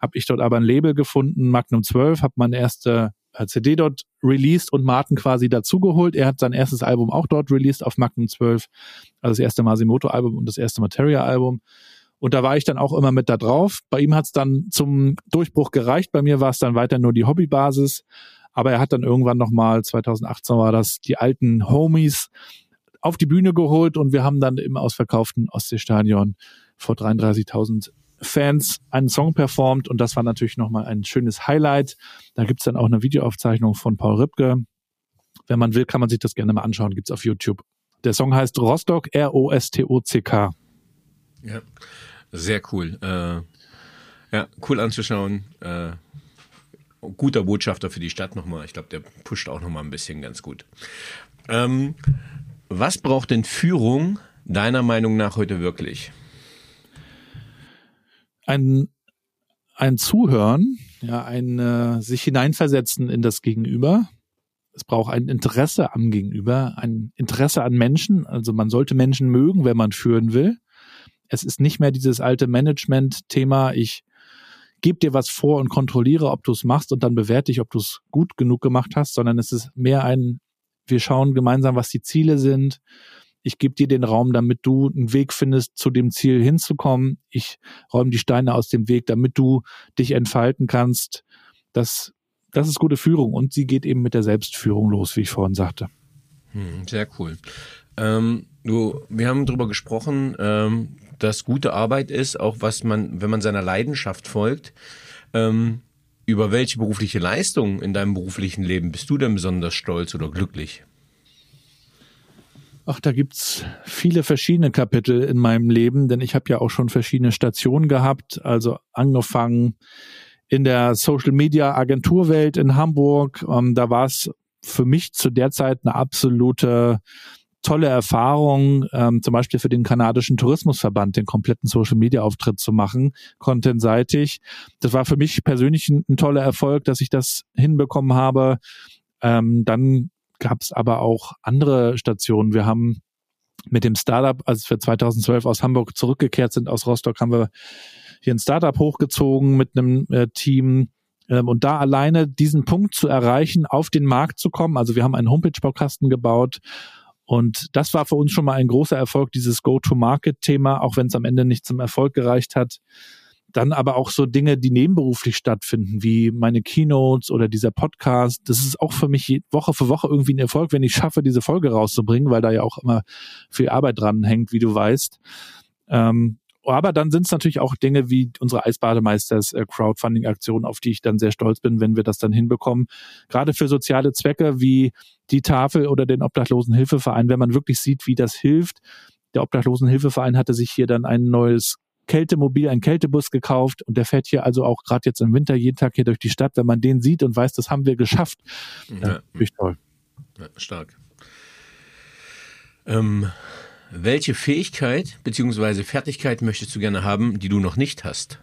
habe ich dort aber ein Label gefunden, Magnum 12, habe meine erste äh, CD dort released und Martin quasi dazugeholt. Er hat sein erstes Album auch dort released auf Magnum 12, also das erste Masimoto-Album und das erste Materia-Album. Und da war ich dann auch immer mit da drauf. Bei ihm hat es dann zum Durchbruch gereicht. Bei mir war es dann weiter nur die Hobbybasis. Aber er hat dann irgendwann nochmal, 2018 war das, die alten Homies auf die Bühne geholt und wir haben dann im ausverkauften Ostseestadion vor 33.000 Fans einen Song performt und das war natürlich nochmal ein schönes Highlight. Da gibt's dann auch eine Videoaufzeichnung von Paul Ripke. Wenn man will, kann man sich das gerne mal anschauen, gibt's auf YouTube. Der Song heißt Rostock, R-O-S-T-O-C-K. Ja. Sehr cool. Äh, ja, cool anzuschauen. Äh, guter Botschafter für die Stadt nochmal. Ich glaube, der pusht auch nochmal ein bisschen ganz gut. Ähm, was braucht denn Führung deiner Meinung nach heute wirklich? Ein, ein Zuhören, ja, ein äh, sich hineinversetzen in das Gegenüber. Es braucht ein Interesse am Gegenüber, ein Interesse an Menschen. Also man sollte Menschen mögen, wenn man führen will. Es ist nicht mehr dieses alte Management-Thema, ich gebe dir was vor und kontrolliere, ob du es machst und dann bewerte ich, ob du es gut genug gemacht hast, sondern es ist mehr ein, wir schauen gemeinsam, was die Ziele sind. Ich gebe dir den Raum, damit du einen Weg findest, zu dem Ziel hinzukommen. Ich räume die Steine aus dem Weg, damit du dich entfalten kannst. Das, das ist gute Führung und sie geht eben mit der Selbstführung los, wie ich vorhin sagte. Hm, sehr cool. Ähm, du, wir haben darüber gesprochen, ähm, dass gute Arbeit ist, auch was man, wenn man seiner Leidenschaft folgt. Ähm, über welche berufliche Leistung in deinem beruflichen Leben bist du denn besonders stolz oder glücklich? Ach, da gibt's viele verschiedene Kapitel in meinem Leben, denn ich habe ja auch schon verschiedene Stationen gehabt, also angefangen in der Social Media Agenturwelt in Hamburg. Ähm, da war es für mich zu der Zeit eine absolute tolle Erfahrung, ähm, zum Beispiel für den kanadischen Tourismusverband den kompletten Social Media Auftritt zu machen, contentseitig. Das war für mich persönlich ein, ein toller Erfolg, dass ich das hinbekommen habe. Ähm, dann gab es aber auch andere Stationen. Wir haben mit dem Startup, als wir 2012 aus Hamburg zurückgekehrt sind, aus Rostock, haben wir hier ein Startup hochgezogen mit einem äh, Team. Ähm, und da alleine diesen Punkt zu erreichen, auf den Markt zu kommen. Also wir haben einen Homepage-Baukasten gebaut und das war für uns schon mal ein großer Erfolg, dieses Go-to-Market-Thema, auch wenn es am Ende nicht zum Erfolg gereicht hat. Dann aber auch so Dinge, die nebenberuflich stattfinden, wie meine Keynotes oder dieser Podcast. Das ist auch für mich Woche für Woche irgendwie ein Erfolg, wenn ich schaffe, diese Folge rauszubringen, weil da ja auch immer viel Arbeit dran hängt, wie du weißt. Ähm, aber dann sind es natürlich auch Dinge wie unsere Eisbademeisters äh, Crowdfunding-Aktion, auf die ich dann sehr stolz bin, wenn wir das dann hinbekommen. Gerade für soziale Zwecke wie die Tafel oder den Obdachlosenhilfeverein, wenn man wirklich sieht, wie das hilft. Der Obdachlosenhilfeverein hatte sich hier dann ein neues Kältemobil, ein Kältebus gekauft und der fährt hier also auch gerade jetzt im Winter jeden Tag hier durch die Stadt. Wenn man den sieht und weiß, das haben wir geschafft, ja. ja toll. Ja, stark. Ähm, welche Fähigkeit bzw. Fertigkeit möchtest du gerne haben, die du noch nicht hast?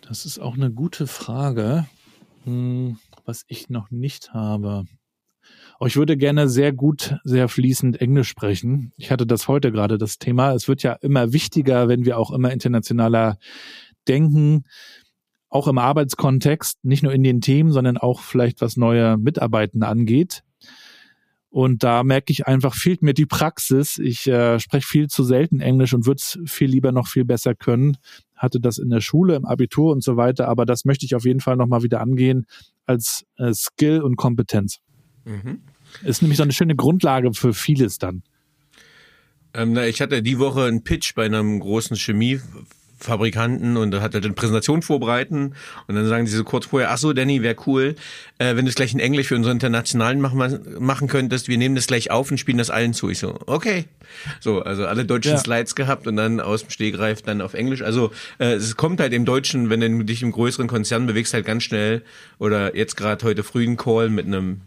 Das ist auch eine gute Frage, hm, was ich noch nicht habe. Oh, ich würde gerne sehr gut, sehr fließend Englisch sprechen. Ich hatte das heute gerade das Thema. Es wird ja immer wichtiger, wenn wir auch immer internationaler denken, auch im Arbeitskontext, nicht nur in den Themen, sondern auch vielleicht was neue Mitarbeitende angeht. Und da merke ich einfach, fehlt mir die Praxis. Ich äh, spreche viel zu selten Englisch und würde es viel lieber noch viel besser können. Hatte das in der Schule, im Abitur und so weiter, aber das möchte ich auf jeden Fall nochmal wieder angehen als äh, Skill und Kompetenz. Mhm. Ist nämlich so eine schöne Grundlage für vieles dann. Ähm, na, ich hatte die Woche einen Pitch bei einem großen Chemie Fabrikanten und hat er dann Präsentation vorbereiten und dann sagen sie so kurz vorher, ach so, Danny, wäre cool, äh, wenn du es gleich in Englisch für unsere Internationalen machen, machen könntest, wir nehmen das gleich auf und spielen das allen zu. Ich so, okay. So, also alle deutschen ja. Slides gehabt und dann aus dem Stegreif dann auf Englisch. Also äh, es kommt halt im Deutschen, wenn du dich im größeren Konzern bewegst, halt ganz schnell oder jetzt gerade heute früh ein Call mit einem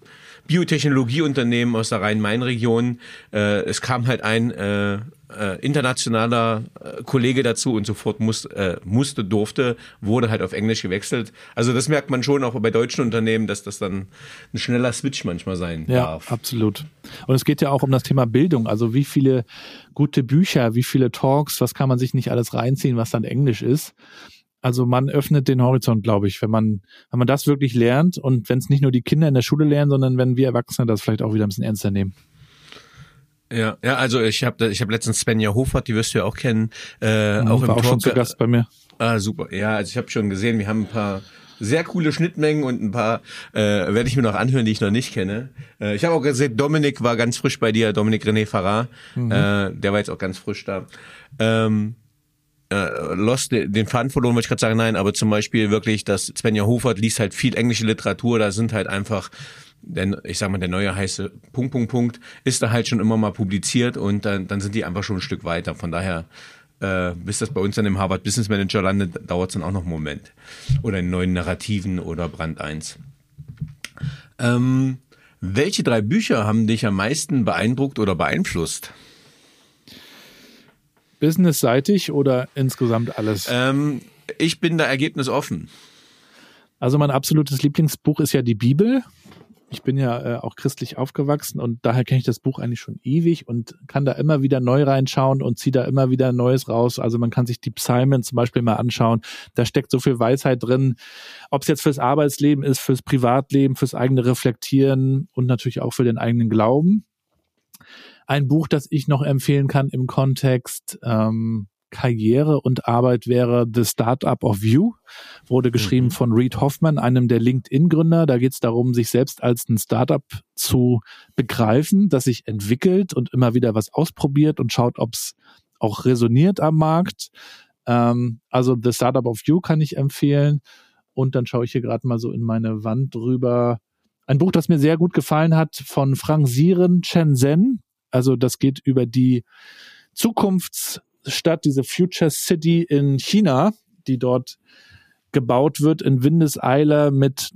Biotechnologieunternehmen aus der Rhein-Main-Region. Äh, es kam halt ein äh, äh, internationaler äh, Kollege dazu und sofort muss, äh, musste, durfte, wurde halt auf Englisch gewechselt. Also das merkt man schon auch bei deutschen Unternehmen, dass das dann ein schneller Switch manchmal sein ja, darf. Ja, absolut. Und es geht ja auch um das Thema Bildung. Also wie viele gute Bücher, wie viele Talks, was kann man sich nicht alles reinziehen, was dann Englisch ist. Also man öffnet den Horizont, glaube ich, wenn man, wenn man das wirklich lernt und wenn es nicht nur die Kinder in der Schule lernen, sondern wenn wir Erwachsene das vielleicht auch wieder ein bisschen ernster nehmen. Ja, ja, also ich habe ich hab letztens Svenja Hofert, die wirst du ja auch kennen, äh, mhm, auch im auch Talk. schon zu Gast bei mir. Ah, super. Ja, also ich habe schon gesehen, wir haben ein paar sehr coole Schnittmengen und ein paar äh, werde ich mir noch anhören, die ich noch nicht kenne. Äh, ich habe auch gesehen, Dominik war ganz frisch bei dir, Dominik René Farrar, mhm. äh, der war jetzt auch ganz frisch da. Ähm, äh, Lost den Faden verloren, wollte ich gerade sagen, nein, aber zum Beispiel wirklich, dass Svenja Hofert liest halt viel englische Literatur, da sind halt einfach denn ich sag mal, der neue heiße Punkt, Punkt, Punkt ist da halt schon immer mal publiziert und dann, dann sind die einfach schon ein Stück weiter. Von daher, äh, bis das bei uns dann im Harvard Business Manager landet, dauert es dann auch noch einen Moment. Oder in neuen Narrativen oder Brand 1. Ähm, welche drei Bücher haben dich am meisten beeindruckt oder beeinflusst? Businessseitig oder insgesamt alles? Ähm, ich bin da ergebnisoffen. Also mein absolutes Lieblingsbuch ist ja die Bibel. Ich bin ja äh, auch christlich aufgewachsen und daher kenne ich das Buch eigentlich schon ewig und kann da immer wieder neu reinschauen und ziehe da immer wieder Neues raus. Also man kann sich die Psalmen zum Beispiel mal anschauen. Da steckt so viel Weisheit drin. Ob es jetzt fürs Arbeitsleben ist, fürs Privatleben, fürs eigene Reflektieren und natürlich auch für den eigenen Glauben. Ein Buch, das ich noch empfehlen kann im Kontext ähm, Karriere und Arbeit wäre The Startup of You, wurde geschrieben mhm. von Reed Hoffman, einem der LinkedIn-Gründer. Da geht es darum, sich selbst als ein Startup zu begreifen, das sich entwickelt und immer wieder was ausprobiert und schaut, ob es auch resoniert am Markt. Ähm, also The Startup of You kann ich empfehlen. Und dann schaue ich hier gerade mal so in meine Wand drüber. Ein Buch, das mir sehr gut gefallen hat, von Frank Siren Shenzhen. Also das geht über die Zukunftsstadt, diese Future City in China, die dort gebaut wird in Windeseile mit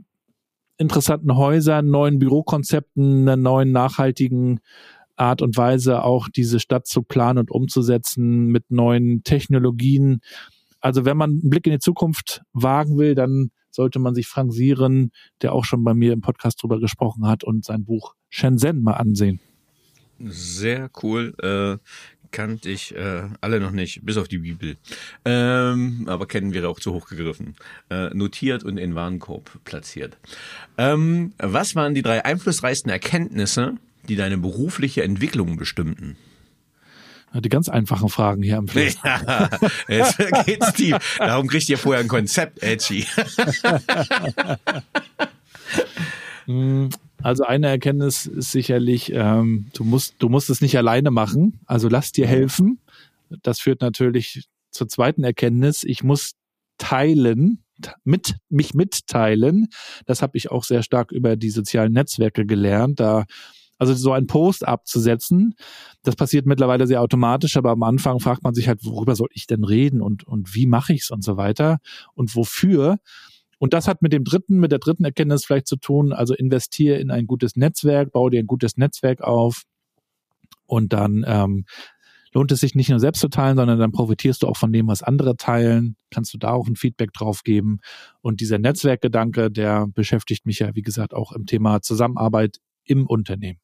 interessanten Häusern, neuen Bürokonzepten, einer neuen nachhaltigen Art und Weise auch diese Stadt zu planen und umzusetzen mit neuen Technologien. Also wenn man einen Blick in die Zukunft wagen will, dann sollte man sich Frank Sieren, der auch schon bei mir im Podcast drüber gesprochen hat, und sein Buch Shenzhen mal ansehen. Sehr cool. Äh, kannte ich äh, alle noch nicht, bis auf die Bibel. Ähm, aber kennen wäre auch zu hoch gegriffen. Äh, notiert und in Warenkorb platziert. Ähm, was waren die drei einflussreichsten Erkenntnisse, die deine berufliche Entwicklung bestimmten? Die ganz einfachen Fragen hier am Fluss. Ja, jetzt geht's tief. Darum kriegt ihr vorher ein Konzept, Edgy. Also eine Erkenntnis ist sicherlich, ähm, du musst, du musst es nicht alleine machen. Also lass dir helfen. Das führt natürlich zur zweiten Erkenntnis. Ich muss teilen, mit mich mitteilen. Das habe ich auch sehr stark über die sozialen Netzwerke gelernt. Da also so ein Post abzusetzen, das passiert mittlerweile sehr automatisch, aber am Anfang fragt man sich halt, worüber soll ich denn reden und, und wie mache ich es und so weiter und wofür. Und das hat mit dem dritten, mit der dritten Erkenntnis vielleicht zu tun. Also investiere in ein gutes Netzwerk, baue dir ein gutes Netzwerk auf und dann ähm, lohnt es sich nicht nur selbst zu teilen, sondern dann profitierst du auch von dem, was andere teilen. Kannst du da auch ein Feedback drauf geben. Und dieser Netzwerkgedanke, der beschäftigt mich ja, wie gesagt, auch im Thema Zusammenarbeit im Unternehmen.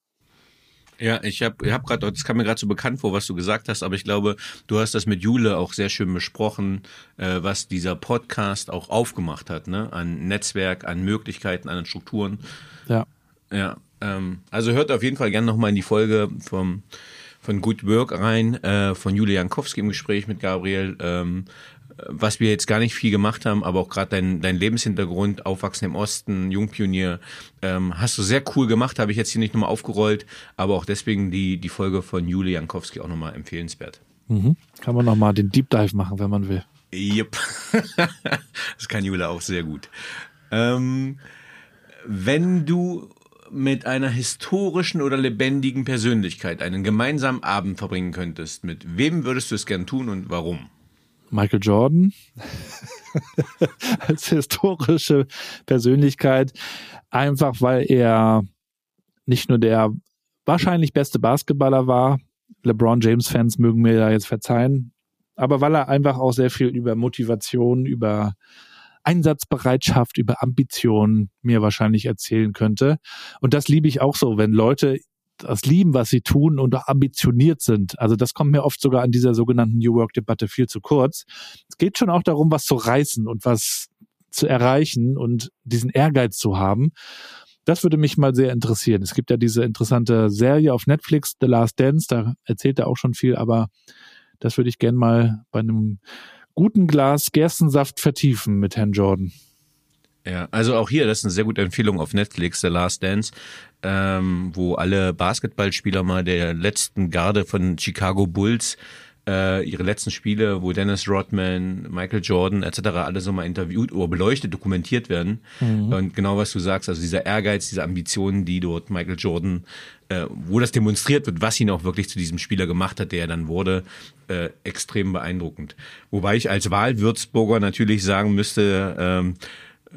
Ja, ich habe ich hab gerade, das kam mir gerade so bekannt vor, was du gesagt hast, aber ich glaube, du hast das mit Jule auch sehr schön besprochen, äh, was dieser Podcast auch aufgemacht hat, ne? An Netzwerk, an Möglichkeiten, an Strukturen. Ja. Ja. Ähm, also hört auf jeden Fall gerne nochmal in die Folge vom von Good Work rein, äh, von Julia Jankowski im Gespräch mit Gabriel. Ähm, was wir jetzt gar nicht viel gemacht haben, aber auch gerade dein, dein Lebenshintergrund, Aufwachsen im Osten, Jungpionier, ähm, hast du sehr cool gemacht, habe ich jetzt hier nicht nochmal aufgerollt, aber auch deswegen die, die Folge von Juli Jankowski auch nochmal empfehlenswert. Mhm. Kann man nochmal den Deep Dive machen, wenn man will. Yep. das kann Jule auch sehr gut. Ähm, wenn du mit einer historischen oder lebendigen Persönlichkeit einen gemeinsamen Abend verbringen könntest, mit wem würdest du es gern tun und warum? Michael Jordan als historische Persönlichkeit, einfach weil er nicht nur der wahrscheinlich beste Basketballer war, LeBron James Fans mögen mir da jetzt verzeihen, aber weil er einfach auch sehr viel über Motivation, über Einsatzbereitschaft, über Ambition mir wahrscheinlich erzählen könnte. Und das liebe ich auch so, wenn Leute das lieben, was sie tun und ambitioniert sind. Also das kommt mir oft sogar an dieser sogenannten New Work-Debatte viel zu kurz. Es geht schon auch darum, was zu reißen und was zu erreichen und diesen Ehrgeiz zu haben. Das würde mich mal sehr interessieren. Es gibt ja diese interessante Serie auf Netflix, The Last Dance, da erzählt er auch schon viel, aber das würde ich gern mal bei einem guten Glas Gerstensaft vertiefen mit Herrn Jordan. Ja, also auch hier, das ist eine sehr gute Empfehlung auf Netflix, The Last Dance, ähm, wo alle Basketballspieler mal der letzten Garde von Chicago Bulls äh, ihre letzten Spiele, wo Dennis Rodman, Michael Jordan etc. alle so mal interviewt oder beleuchtet, dokumentiert werden. Mhm. Und genau was du sagst, also dieser Ehrgeiz, diese Ambitionen, die dort Michael Jordan, äh, wo das demonstriert wird, was ihn auch wirklich zu diesem Spieler gemacht hat, der er dann wurde, äh, extrem beeindruckend. Wobei ich als Wahlwürzburger natürlich sagen müsste, ähm,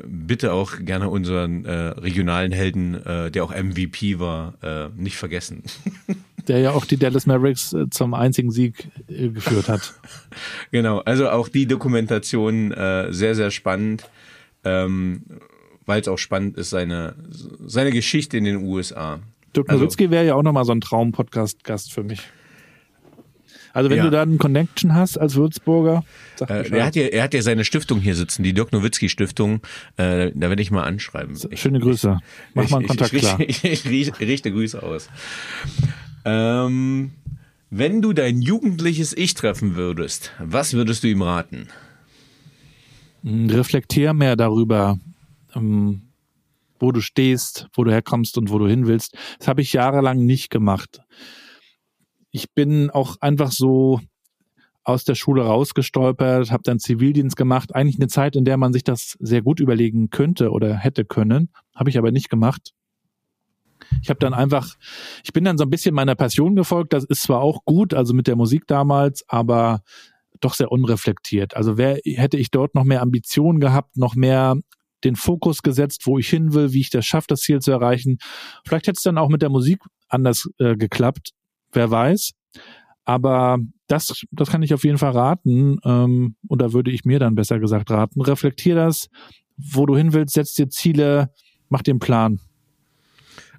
bitte auch gerne unseren äh, regionalen Helden, äh, der auch MVP war, äh, nicht vergessen. Der ja auch die Dallas Mavericks äh, zum einzigen Sieg äh, geführt hat. Genau, also auch die Dokumentation äh, sehr, sehr spannend, ähm, weil es auch spannend ist, seine, seine Geschichte in den USA. Dirk Nowitzki also, wäre ja auch nochmal so ein Traum-Podcast-Gast für mich. Also wenn ja. du da einen Connection hast als Würzburger. Äh, er, hat ja, er hat ja seine Stiftung hier sitzen, die Dirk Nowitzki Stiftung. Äh, da werde ich mal anschreiben. Schöne Grüße. Mach ich, mal einen Kontakt ich, klar. Ich, ich, ich, richte Grüße aus. Ähm, wenn du dein jugendliches Ich treffen würdest, was würdest du ihm raten? Hm, reflektier mehr darüber, ähm, wo du stehst, wo du herkommst und wo du hin willst. Das habe ich jahrelang nicht gemacht ich bin auch einfach so aus der Schule rausgestolpert, habe dann Zivildienst gemacht. Eigentlich eine Zeit, in der man sich das sehr gut überlegen könnte oder hätte können, habe ich aber nicht gemacht. Ich habe dann einfach, ich bin dann so ein bisschen meiner Passion gefolgt. Das ist zwar auch gut, also mit der Musik damals, aber doch sehr unreflektiert. Also wer hätte ich dort noch mehr Ambitionen gehabt, noch mehr den Fokus gesetzt, wo ich hin will, wie ich das schaffe, das Ziel zu erreichen. Vielleicht hätte es dann auch mit der Musik anders äh, geklappt wer weiß. Aber das, das kann ich auf jeden Fall raten. Ähm, und da würde ich mir dann besser gesagt raten. Reflektier das. wo du hin willst, setz dir Ziele, mach einen Plan.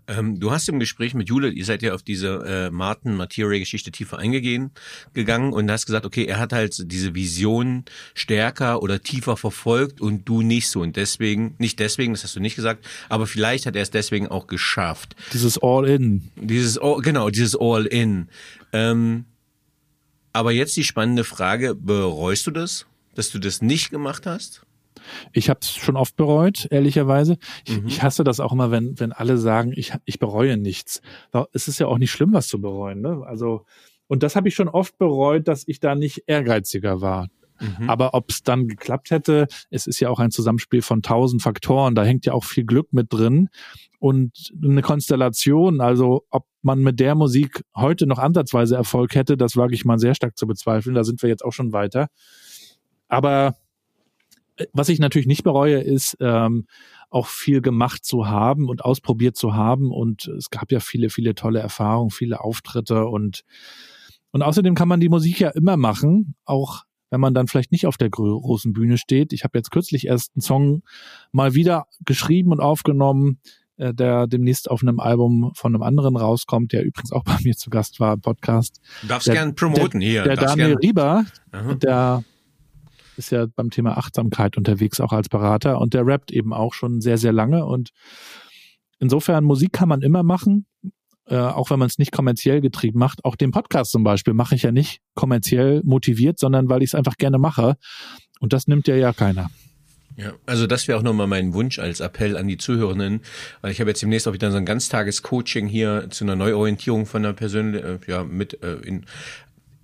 Ähm, du hast im Gespräch mit Jule, ihr seid ja auf diese äh, Martin Materia Geschichte tiefer eingegangen gegangen und hast gesagt, okay, er hat halt diese Vision stärker oder tiefer verfolgt und du nicht so und deswegen, nicht deswegen, das hast du nicht gesagt, aber vielleicht hat er es deswegen auch geschafft. Dieses All-In. Dieses All, genau, dieses All-In. Ähm, aber jetzt die spannende Frage, bereust du das, dass du das nicht gemacht hast? Ich habe es schon oft bereut, ehrlicherweise. Ich, mhm. ich, hasse das auch immer, wenn, wenn alle sagen, ich, ich bereue nichts. Es ist ja auch nicht schlimm, was zu bereuen. Ne? Also, und das habe ich schon oft bereut, dass ich da nicht ehrgeiziger war. Mhm. Aber ob es dann geklappt hätte, es ist ja auch ein Zusammenspiel von tausend Faktoren. Da hängt ja auch viel Glück mit drin und eine Konstellation. Also ob man mit der Musik heute noch ansatzweise Erfolg hätte, das wage ich mal sehr stark zu bezweifeln. Da sind wir jetzt auch schon weiter. Aber was ich natürlich nicht bereue, ist ähm, auch viel gemacht zu haben und ausprobiert zu haben. Und es gab ja viele, viele tolle Erfahrungen, viele Auftritte und und außerdem kann man die Musik ja immer machen, auch wenn man dann vielleicht nicht auf der großen Bühne steht. Ich habe jetzt kürzlich erst einen Song mal wieder geschrieben und aufgenommen, äh, der demnächst auf einem Album von einem anderen rauskommt, der übrigens auch bei mir zu Gast war im Podcast. Du darfst der, gern promoten der, hier. Der Daniel gern. Rieber, Aha. der ist ja beim Thema Achtsamkeit unterwegs, auch als Berater und der rappt eben auch schon sehr, sehr lange und insofern Musik kann man immer machen, äh, auch wenn man es nicht kommerziell getrieben macht. Auch den Podcast zum Beispiel mache ich ja nicht kommerziell motiviert, sondern weil ich es einfach gerne mache und das nimmt ja ja keiner. Ja, also das wäre auch nochmal mein Wunsch als Appell an die Zuhörenden, weil ich habe jetzt demnächst auch wieder so ein Ganztages-Coaching hier zu einer Neuorientierung von der Persönlichkeit, äh, ja, mit äh, in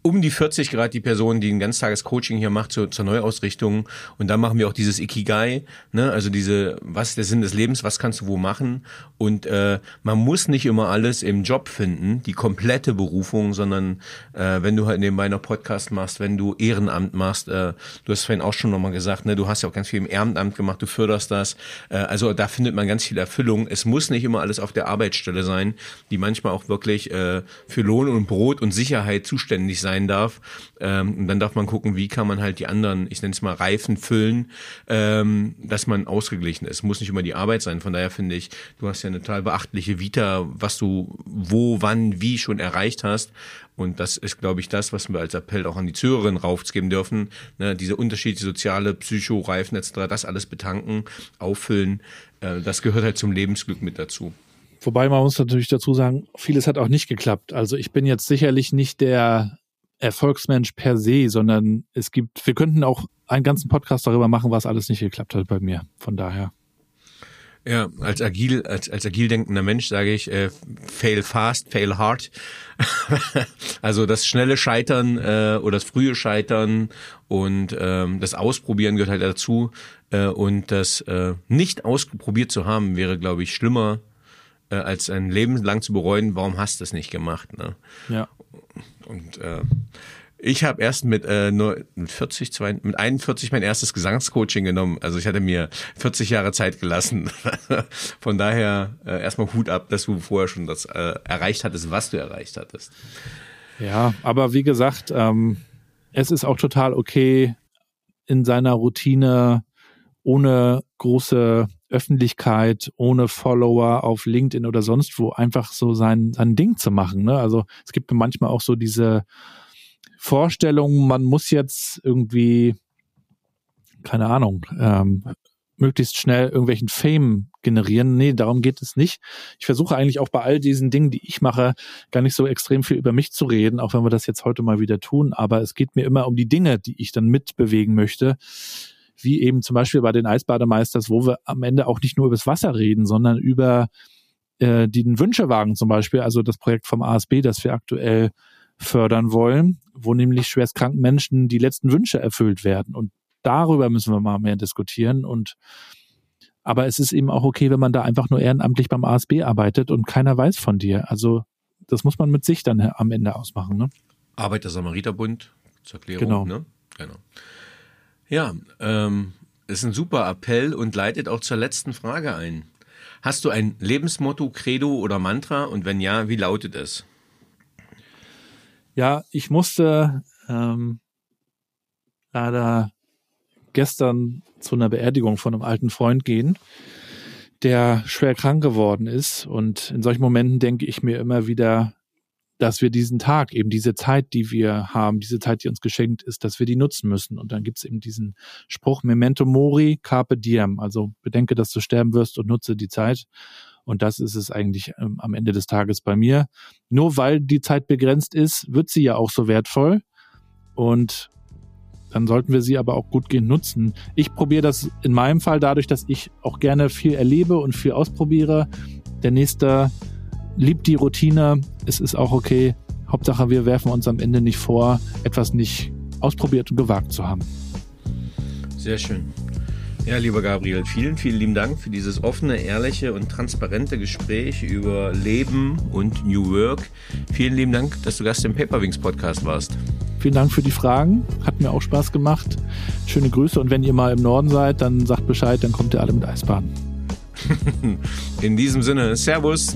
um die 40 Grad die Person, die ein ganztages Coaching hier macht zur, zur Neuausrichtung. Und dann machen wir auch dieses Ikigai, ne? also diese, was ist der Sinn des Lebens, was kannst du wo machen? Und äh, man muss nicht immer alles im Job finden, die komplette Berufung, sondern äh, wenn du halt nebenbei noch Podcast machst, wenn du Ehrenamt machst, äh, du hast vorhin auch schon nochmal gesagt, ne, du hast ja auch ganz viel im Ehrenamt gemacht, du förderst das. Äh, also da findet man ganz viel Erfüllung. Es muss nicht immer alles auf der Arbeitsstelle sein, die manchmal auch wirklich äh, für Lohn und Brot und Sicherheit zuständig sein sein darf. Ähm, und dann darf man gucken, wie kann man halt die anderen, ich nenne es mal Reifen füllen, ähm, dass man ausgeglichen ist. Muss nicht immer die Arbeit sein. Von daher finde ich, du hast ja eine total beachtliche Vita, was du wo, wann, wie schon erreicht hast. Und das ist, glaube ich, das, was wir als Appell auch an die Zuhörerinnen raufgeben dürfen. Ne, diese unterschiedliche soziale, Psycho-Reifen etc., das alles betanken, auffüllen. Äh, das gehört halt zum Lebensglück mit dazu. Wobei man muss natürlich dazu sagen, vieles hat auch nicht geklappt. Also ich bin jetzt sicherlich nicht der Erfolgsmensch per se, sondern es gibt, wir könnten auch einen ganzen Podcast darüber machen, was alles nicht geklappt hat bei mir. Von daher. Ja, als agil, als, als agil denkender Mensch sage ich, äh, fail fast, fail hard. also das schnelle Scheitern äh, oder das frühe Scheitern und ähm, das Ausprobieren gehört halt dazu. Äh, und das äh, nicht ausprobiert zu haben, wäre, glaube ich, schlimmer, äh, als ein Leben lang zu bereuen, warum hast du es nicht gemacht. Ne? Ja. Und äh, ich habe erst mit äh, nur mit 40, zwei, mit 41 mein erstes Gesangscoaching genommen. Also ich hatte mir 40 Jahre Zeit gelassen. Von daher äh, erstmal Hut ab, dass du vorher schon das äh, erreicht hattest, was du erreicht hattest. Ja, aber wie gesagt, ähm, es ist auch total okay, in seiner Routine ohne große Öffentlichkeit, ohne Follower auf LinkedIn oder sonst wo, einfach so sein, sein Ding zu machen. Ne? Also es gibt manchmal auch so diese Vorstellung, man muss jetzt irgendwie, keine Ahnung, ähm, möglichst schnell irgendwelchen Fame generieren. Nee, darum geht es nicht. Ich versuche eigentlich auch bei all diesen Dingen, die ich mache, gar nicht so extrem viel über mich zu reden, auch wenn wir das jetzt heute mal wieder tun. Aber es geht mir immer um die Dinge, die ich dann mitbewegen möchte wie eben zum Beispiel bei den Eisbademeisters, wo wir am Ende auch nicht nur übers Wasser reden, sondern über äh, den Wünschewagen zum Beispiel, also das Projekt vom ASB, das wir aktuell fördern wollen, wo nämlich schwerstkranken Menschen die letzten Wünsche erfüllt werden. Und darüber müssen wir mal mehr diskutieren. Und aber es ist eben auch okay, wenn man da einfach nur ehrenamtlich beim ASB arbeitet und keiner weiß von dir. Also das muss man mit sich dann am Ende ausmachen. Ne? Arbeiter Samariterbund zur Erklärung. Genau. Ne? genau. Ja, ähm, ist ein super Appell und leitet auch zur letzten Frage ein. Hast du ein Lebensmotto, Credo oder Mantra und wenn ja, wie lautet es? Ja, ich musste ähm, leider gestern zu einer Beerdigung von einem alten Freund gehen, der schwer krank geworden ist. Und in solchen Momenten denke ich mir immer wieder, dass wir diesen Tag, eben diese Zeit, die wir haben, diese Zeit, die uns geschenkt ist, dass wir die nutzen müssen. Und dann gibt es eben diesen Spruch, Memento Mori, Carpe Diem. Also bedenke, dass du sterben wirst und nutze die Zeit. Und das ist es eigentlich ähm, am Ende des Tages bei mir. Nur weil die Zeit begrenzt ist, wird sie ja auch so wertvoll. Und dann sollten wir sie aber auch gut gehen nutzen. Ich probiere das in meinem Fall dadurch, dass ich auch gerne viel erlebe und viel ausprobiere. Der nächste liebt die Routine. Es ist auch okay. Hauptsache, wir werfen uns am Ende nicht vor, etwas nicht ausprobiert und gewagt zu haben. Sehr schön. Ja, lieber Gabriel, vielen, vielen lieben Dank für dieses offene, ehrliche und transparente Gespräch über Leben und New Work. Vielen lieben Dank, dass du Gast im Paperwings Podcast warst. Vielen Dank für die Fragen. Hat mir auch Spaß gemacht. Schöne Grüße und wenn ihr mal im Norden seid, dann sagt Bescheid, dann kommt ihr alle mit Eisbaden. In diesem Sinne, Servus.